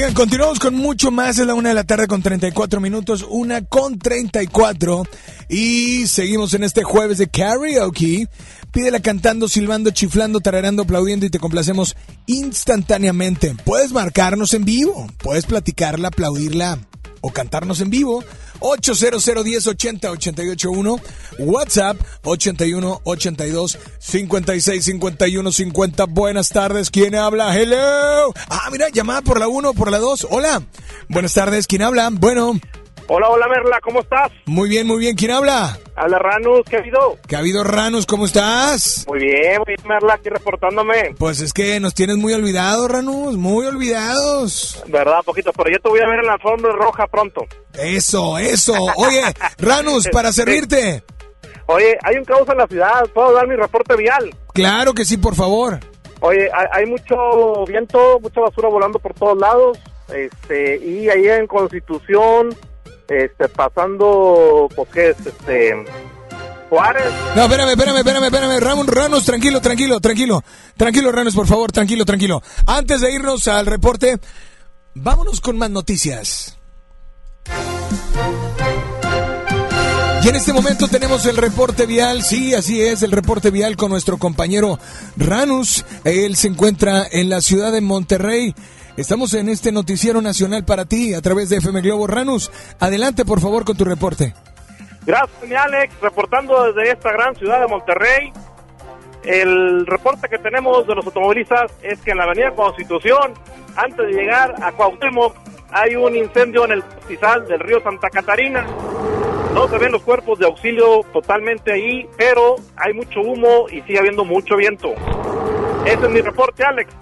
Speaker 3: Oigan, continuamos con mucho más. Es la una de la tarde con 34 minutos, una con 34. Y seguimos en este jueves de karaoke. Pídela cantando, silbando, chiflando, tarareando, aplaudiendo y te complacemos instantáneamente. Puedes marcarnos en vivo, puedes platicarla, aplaudirla o cantarnos en vivo. 800 10 80 881 WhatsApp 81 82 56 51 50 Buenas tardes, ¿quién habla? Hello. Ah, mira, llamada por la 1 por la 2. Hola. Buenas tardes, ¿quién habla? Bueno.
Speaker 42: Hola, hola Merla, ¿cómo estás?
Speaker 3: Muy bien, muy bien, ¿quién habla?
Speaker 42: Habla Ranus, ¿qué ha habido?
Speaker 3: ¿Qué ha habido, Ranus? ¿Cómo estás?
Speaker 42: Muy bien, muy bien Merla, aquí reportándome.
Speaker 3: Pues es que nos tienes muy olvidados, Ranus, muy olvidados.
Speaker 42: ¿Verdad? Poquito, pero yo te voy a ver en la alfombra roja pronto.
Speaker 3: Eso, eso. Oye, Ranus, para servirte.
Speaker 42: Oye, hay un caos en la ciudad, ¿puedo dar mi reporte vial?
Speaker 3: Claro que sí, por favor.
Speaker 42: Oye, hay, hay mucho viento, mucha basura volando por todos lados, este, y ahí en Constitución, este, pasando, pues, ¿qué es? Este, Juárez.
Speaker 3: No, espérame, espérame, espérame, espérame. Ramón, Ranos, tranquilo, tranquilo, tranquilo. Tranquilo, Ranos, por favor, tranquilo, tranquilo. Antes de irnos al reporte, vámonos con más noticias. Y en este momento tenemos el reporte vial, sí, así es, el reporte vial con nuestro compañero Ranus. Él se encuentra en la ciudad de Monterrey. Estamos en este noticiero nacional para ti a través de FM Globo. Ranus, adelante por favor con tu reporte.
Speaker 42: Gracias, mi Alex, reportando desde esta gran ciudad de Monterrey. El reporte que tenemos de los automovilistas es que en la avenida Constitución, antes de llegar a Cuauhtémoc, hay un incendio en el pastizal del río Santa Catarina. No se ven los cuerpos de auxilio totalmente ahí, pero hay mucho humo y sigue habiendo mucho viento. Ese es mi reporte, Alex.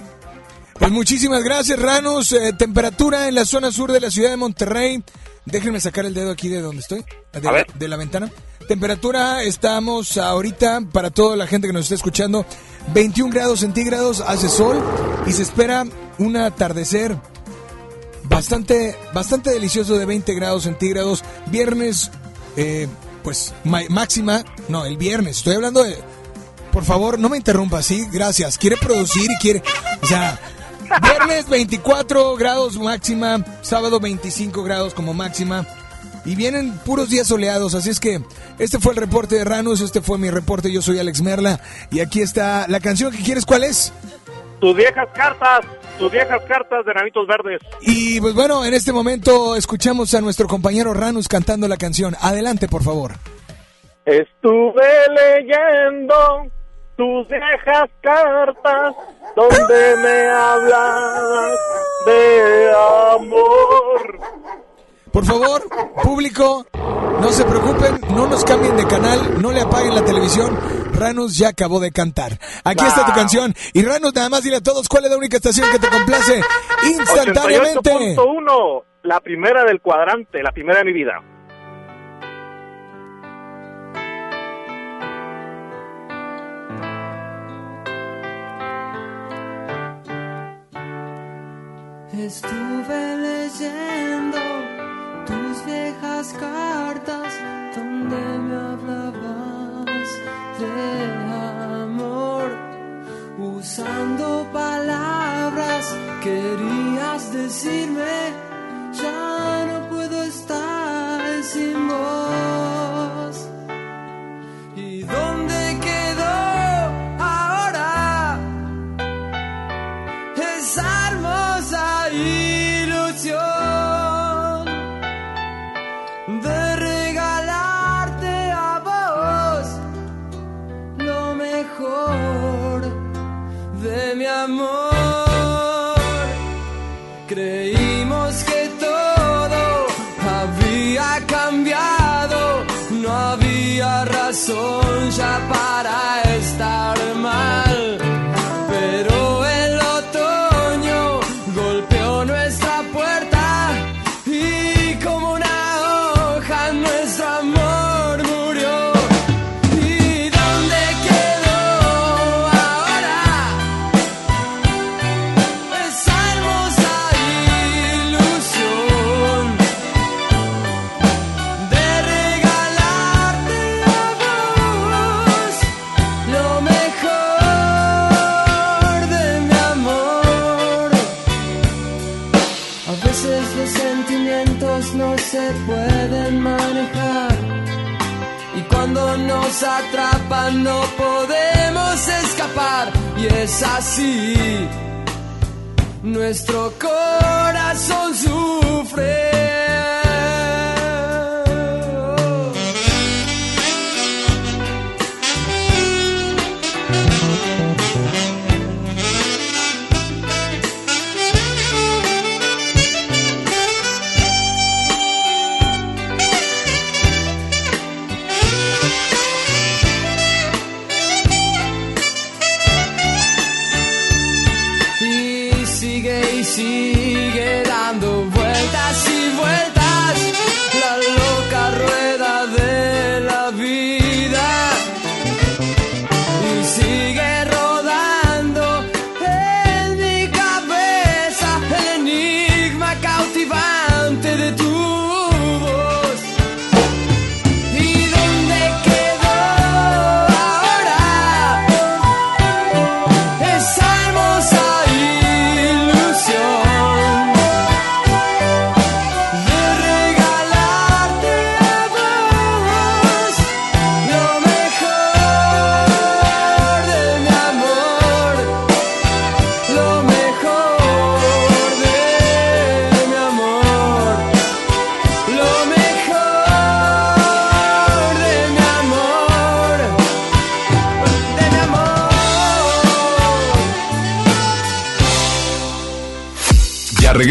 Speaker 3: Pues muchísimas gracias, Ranos. Eh, temperatura en la zona sur de la ciudad de Monterrey. Déjenme sacar el dedo aquí de donde estoy, de,
Speaker 42: A ver.
Speaker 3: de la ventana. Temperatura, estamos ahorita, para toda la gente que nos está escuchando, 21 grados centígrados, hace sol y se espera un atardecer bastante, bastante delicioso de 20 grados centígrados. Viernes, eh, pues ma- máxima, no, el viernes, estoy hablando de... Por favor, no me interrumpa, sí, gracias. Quiere producir y quiere... O sea, viernes 24 grados máxima, sábado 25 grados como máxima. Y vienen puros días soleados, así es que este fue el reporte de Ranus, este fue mi reporte, yo soy Alex Merla y aquí está la canción que quieres, ¿cuál es?
Speaker 42: Tus viejas cartas, tus viejas cartas de Nanitos Verdes.
Speaker 3: Y pues bueno, en este momento escuchamos a nuestro compañero Ranus cantando la canción. Adelante, por favor.
Speaker 42: Estuve leyendo tus viejas cartas donde me hablas de amor.
Speaker 3: Por favor, público, no se preocupen, no nos cambien de canal, no le apaguen la televisión. Ranus ya acabó de cantar. Aquí está tu canción. Y Ranus, nada más dile a todos cuál es la única estación que te complace instantáneamente.
Speaker 42: 88.1, la primera del cuadrante, la primera de mi vida.
Speaker 22: Estuve leyendo tus viejas cartas donde me hablabas de amor, usando palabras querías decirme ya no puedo estar sin vos. ¿Y dónde había razón ya no podemos escapar. Y es así. Nuestro corazón sufre.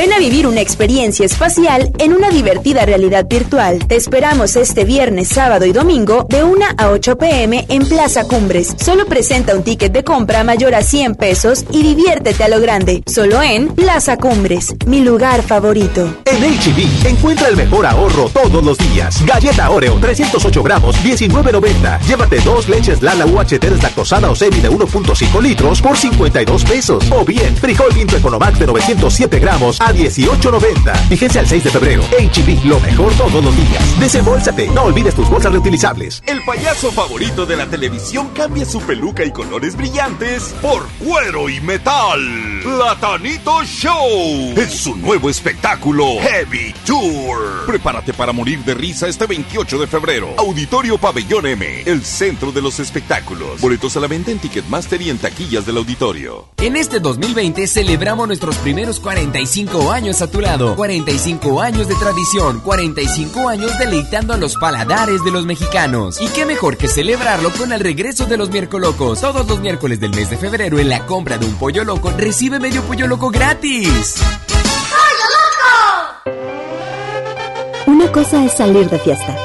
Speaker 14: Ven a vivir una experiencia espacial en una divertida realidad virtual. Te esperamos este viernes, sábado y domingo de 1 a 8 pm en Plaza Cumbres. Solo presenta un ticket de compra mayor a 100 pesos y diviértete a lo grande. Solo en Plaza Cumbres, mi lugar favorito.
Speaker 43: En HB, encuentra el mejor ahorro todos los días. Galleta Oreo, 308 gramos, 19.90. Llévate dos leches Lala UHT deslactosada o semi de 1.5 litros por 52 pesos. O bien, frijol Pinto Economax de 907 gramos a 18.90. Vigencia al 6 de febrero. HB, lo mejor todos los días. Desembolsate, no olvides tus bolsas reutilizables.
Speaker 44: El payaso favorito de la televisión cambia su peluca y colores brillantes por cuero y metal. Platanito Show es su nuevo espectáculo Heavy Tour. Prepárate para morir de risa este 28 de febrero. Auditorio Pabellón M, el centro de los espectáculos. Boletos a la venta en Ticketmaster y en taquillas del auditorio.
Speaker 17: En este 2020 celebramos nuestros primeros 45 años a tu lado, 45 años de tradición, 45 años deleitando a los paladares de los mexicanos. Y qué mejor que celebrarlo con el regreso de los miércoles locos. Todos los miércoles del mes de febrero en la compra de un pollo loco recibe medio pollo loco gratis.
Speaker 45: ¡Pollo loco! Una cosa es salir de fiesta.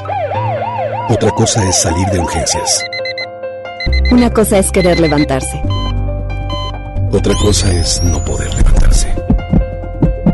Speaker 21: Otra cosa es salir de urgencias.
Speaker 45: Una cosa es querer levantarse.
Speaker 21: Otra cosa es no poder levantarse.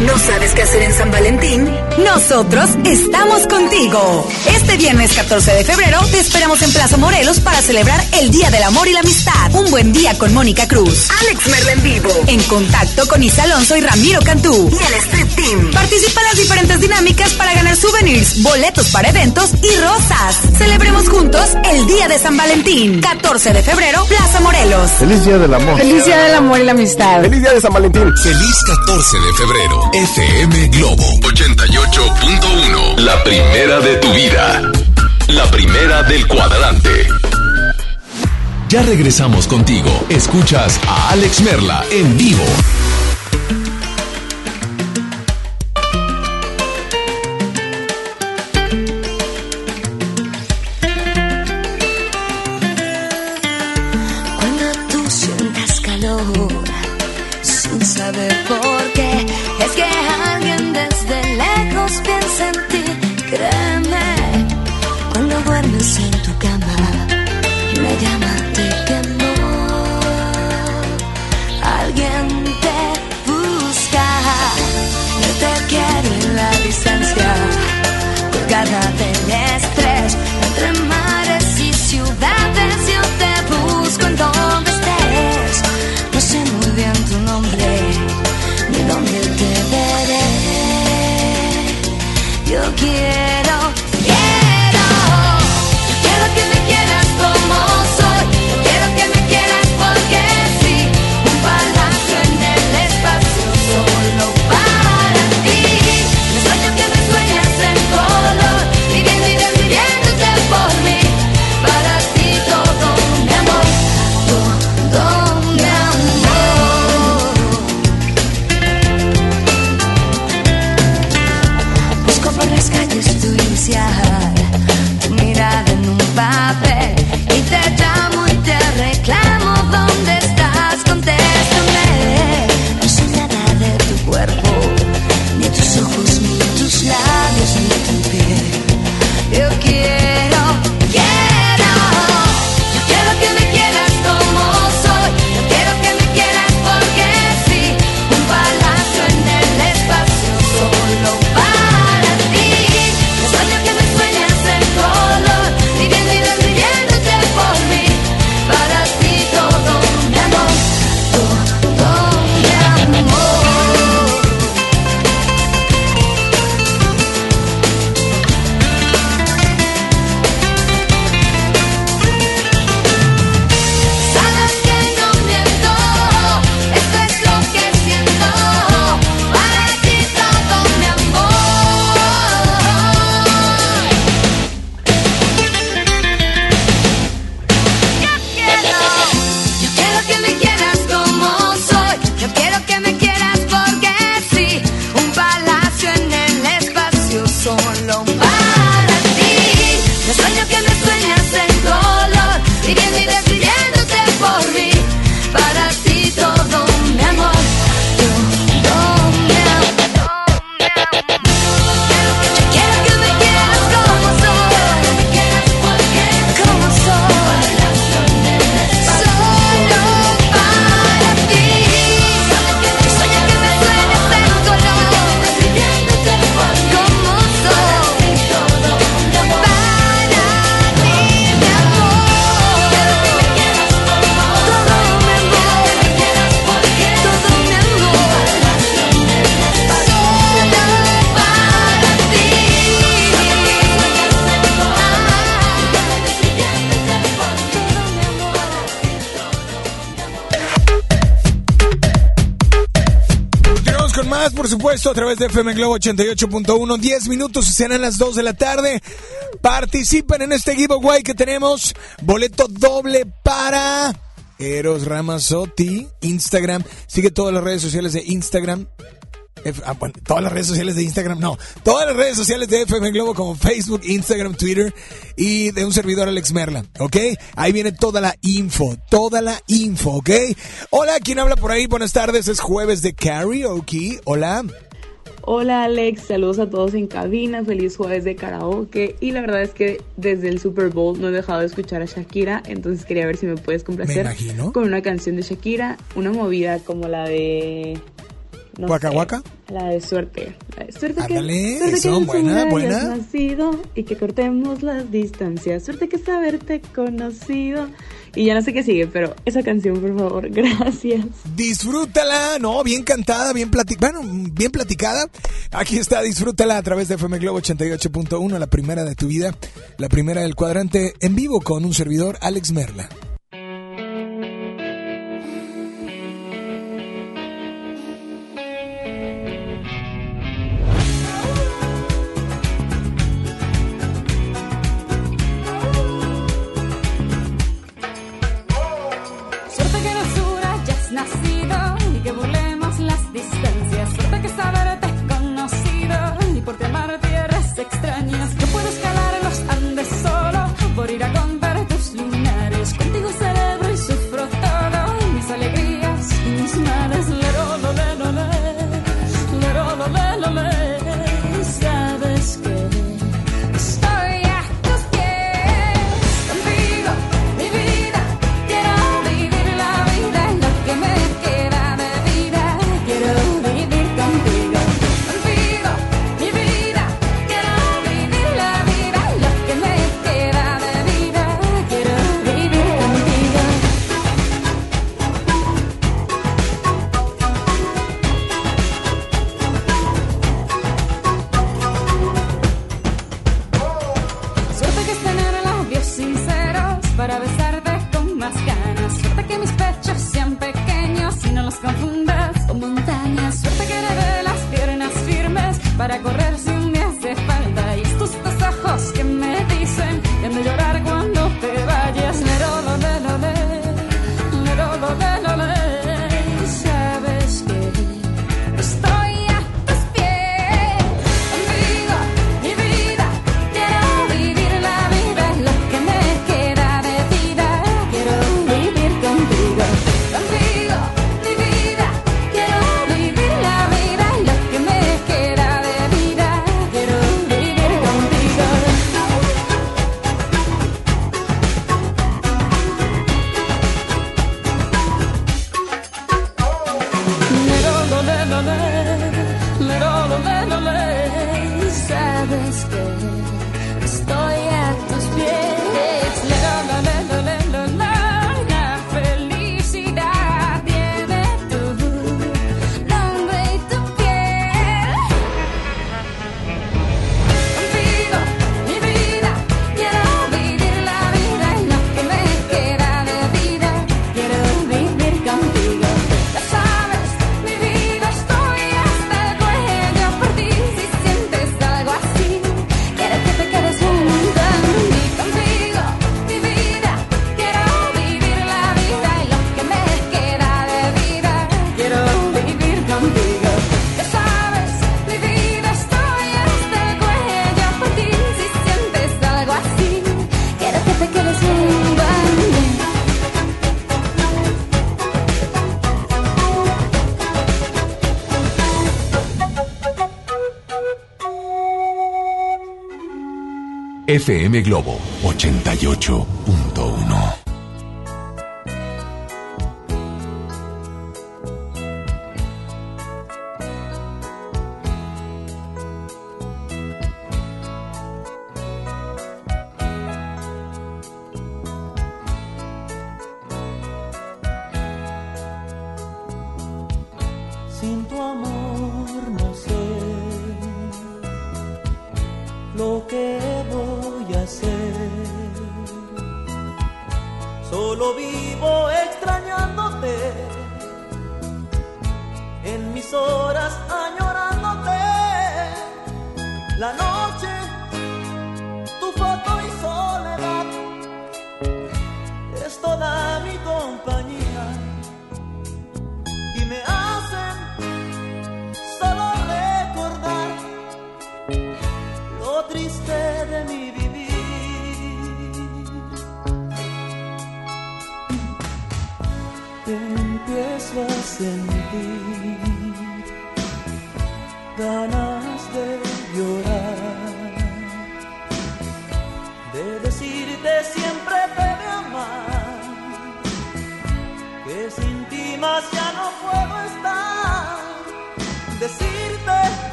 Speaker 14: ¿No sabes qué hacer en San Valentín? Nosotros estamos contigo. Este viernes 14 de febrero te esperamos en Plaza Morelos para celebrar el Día del Amor y la Amistad. Un buen día con Mónica Cruz, Alex Merla en vivo, en contacto con Isa Alonso y Ramiro Cantú y el Street Team. Participa en las diferentes dinámicas para ganar souvenirs, boletos para eventos y rosas. Celebremos juntos el Día de San Valentín. 14 de febrero, Plaza Morelos.
Speaker 46: Feliz Día del Amor.
Speaker 47: Feliz Día del Amor y la Amistad.
Speaker 46: Feliz Día de San Valentín.
Speaker 1: Feliz 14 de febrero. FM Globo 88.1. La primera de tu vida. La primera del cuadrante. Ya regresamos contigo. Escuchas a Alex Merla en vivo.
Speaker 41: De
Speaker 3: FM Globo 88.1. 10 minutos, serán las 2 de la tarde. Participen en este giveaway que tenemos. Boleto doble para Eros Ramazzotti, Instagram. Sigue todas las redes sociales de Instagram. Ah, bueno, todas las redes sociales de Instagram, no. Todas las redes sociales de FM Globo como Facebook, Instagram, Twitter y de un servidor Alex Merla, ¿ok? Ahí viene toda la info, toda la info, ¿ok? Hola, ¿quién habla por ahí? Buenas tardes, es jueves de karaoke. Hola.
Speaker 46: ganas Hola Alex, saludos a todos en cabina, feliz jueves de karaoke y la verdad es que desde el Super Bowl no he dejado de escuchar a Shakira, entonces quería ver si me puedes complacer con una canción de Shakira, una movida como la de... No
Speaker 48: ¿Waka Waka?
Speaker 46: La de suerte. La suerte que, suerte
Speaker 48: eso,
Speaker 46: que. Nacido y que cortemos las distancias. Suerte que es haberte conocido. Y ya no sé qué sigue, pero esa canción, por favor, gracias.
Speaker 48: Disfrútala, no, bien cantada, bien platicada, bueno, bien platicada. Aquí está, disfrútala a través de FM Globo 88.1, la primera de tu vida, la primera del cuadrante en vivo con un servidor, Alex Merla.
Speaker 34: FM Globo 88.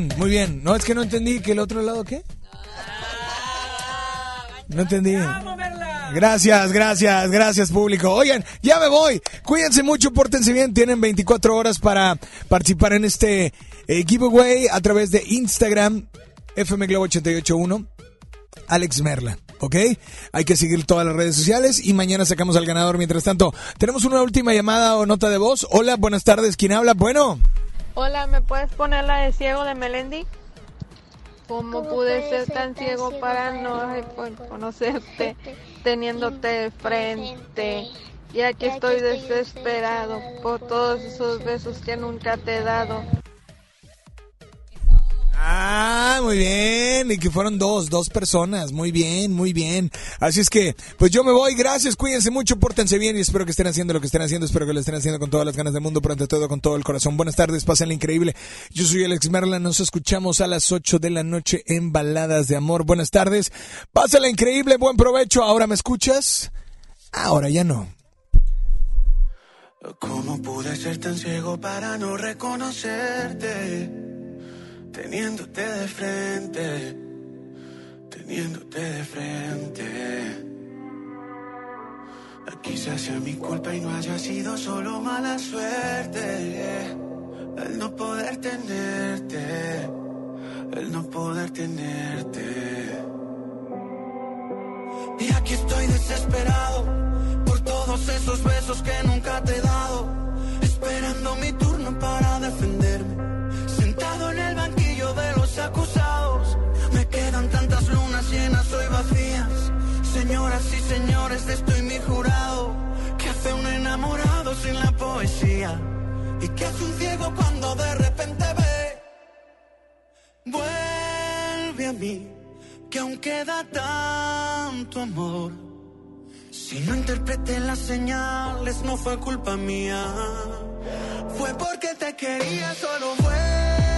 Speaker 34: Muy bien. No, es que no entendí que el otro lado, ¿qué? No entendí. Gracias, gracias, gracias público. Oigan, ya me voy. Cuídense mucho, pórtense bien. Tienen 24 horas para participar en este eh, giveaway a través de Instagram, FM Globo 881, Alex Merla. ¿Ok? Hay que seguir todas las redes sociales y mañana sacamos al ganador. Mientras tanto, tenemos una última llamada o nota de voz. Hola, buenas tardes. ¿Quién habla? Bueno.
Speaker 49: Hola, ¿me puedes poner la de ciego de Melendi? ¿Cómo pude ser tan ciego para no conocerte, teniéndote de frente? Y aquí estoy desesperado por todos esos besos que nunca te he dado.
Speaker 34: Ah, muy bien. Y que fueron dos, dos personas. Muy bien, muy bien. Así es que, pues yo me voy. Gracias, cuídense mucho, pórtense bien y espero que estén haciendo lo que estén haciendo. Espero que lo estén haciendo con todas las ganas del mundo, pero ante todo con todo el corazón. Buenas tardes, pásenla increíble. Yo soy Alex Merla. Nos escuchamos a las 8 de la noche en Baladas de Amor. Buenas tardes. Pásenla increíble, buen provecho. ¿Ahora me escuchas? Ahora ya no.
Speaker 50: ¿Cómo pude ser tan ciego para no reconocerte? Teniéndote de frente, teniéndote de frente. Quizás sea mi culpa y no haya sido solo mala suerte. El no poder tenerte, el no poder tenerte. Y aquí estoy desesperado por todos esos besos que nunca te he dado. Esperando mi turno Señoras y señores, estoy mi jurado. ¿Qué hace un enamorado sin la poesía? ¿Y qué hace un ciego cuando de repente ve? Vuelve a mí, que aún queda tanto amor. Si no interpreté las señales, no fue culpa mía. Fue porque te quería, solo vuelve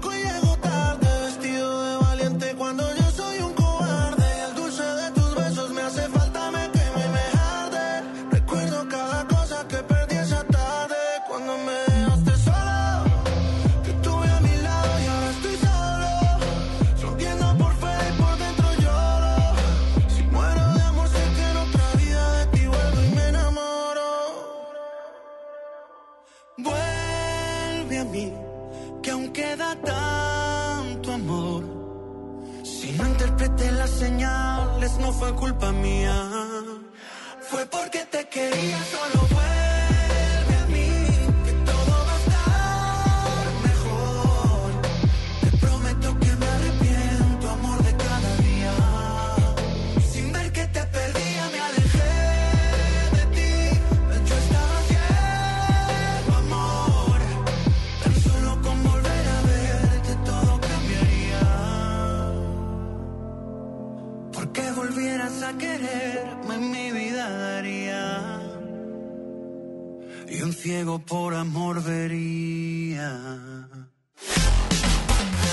Speaker 50: fue culpa mía. Fue porque te quería, solo quererme, mi vida daría. Y un ciego por amor vería.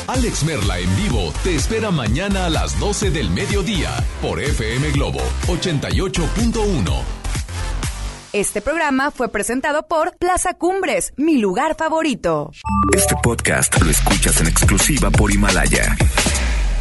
Speaker 13: Alex Merla en vivo te espera mañana a las 12 del mediodía por FM Globo 88.1.
Speaker 14: Este programa fue presentado por Plaza Cumbres, mi lugar favorito.
Speaker 5: Este podcast lo escuchas en exclusiva por Himalaya.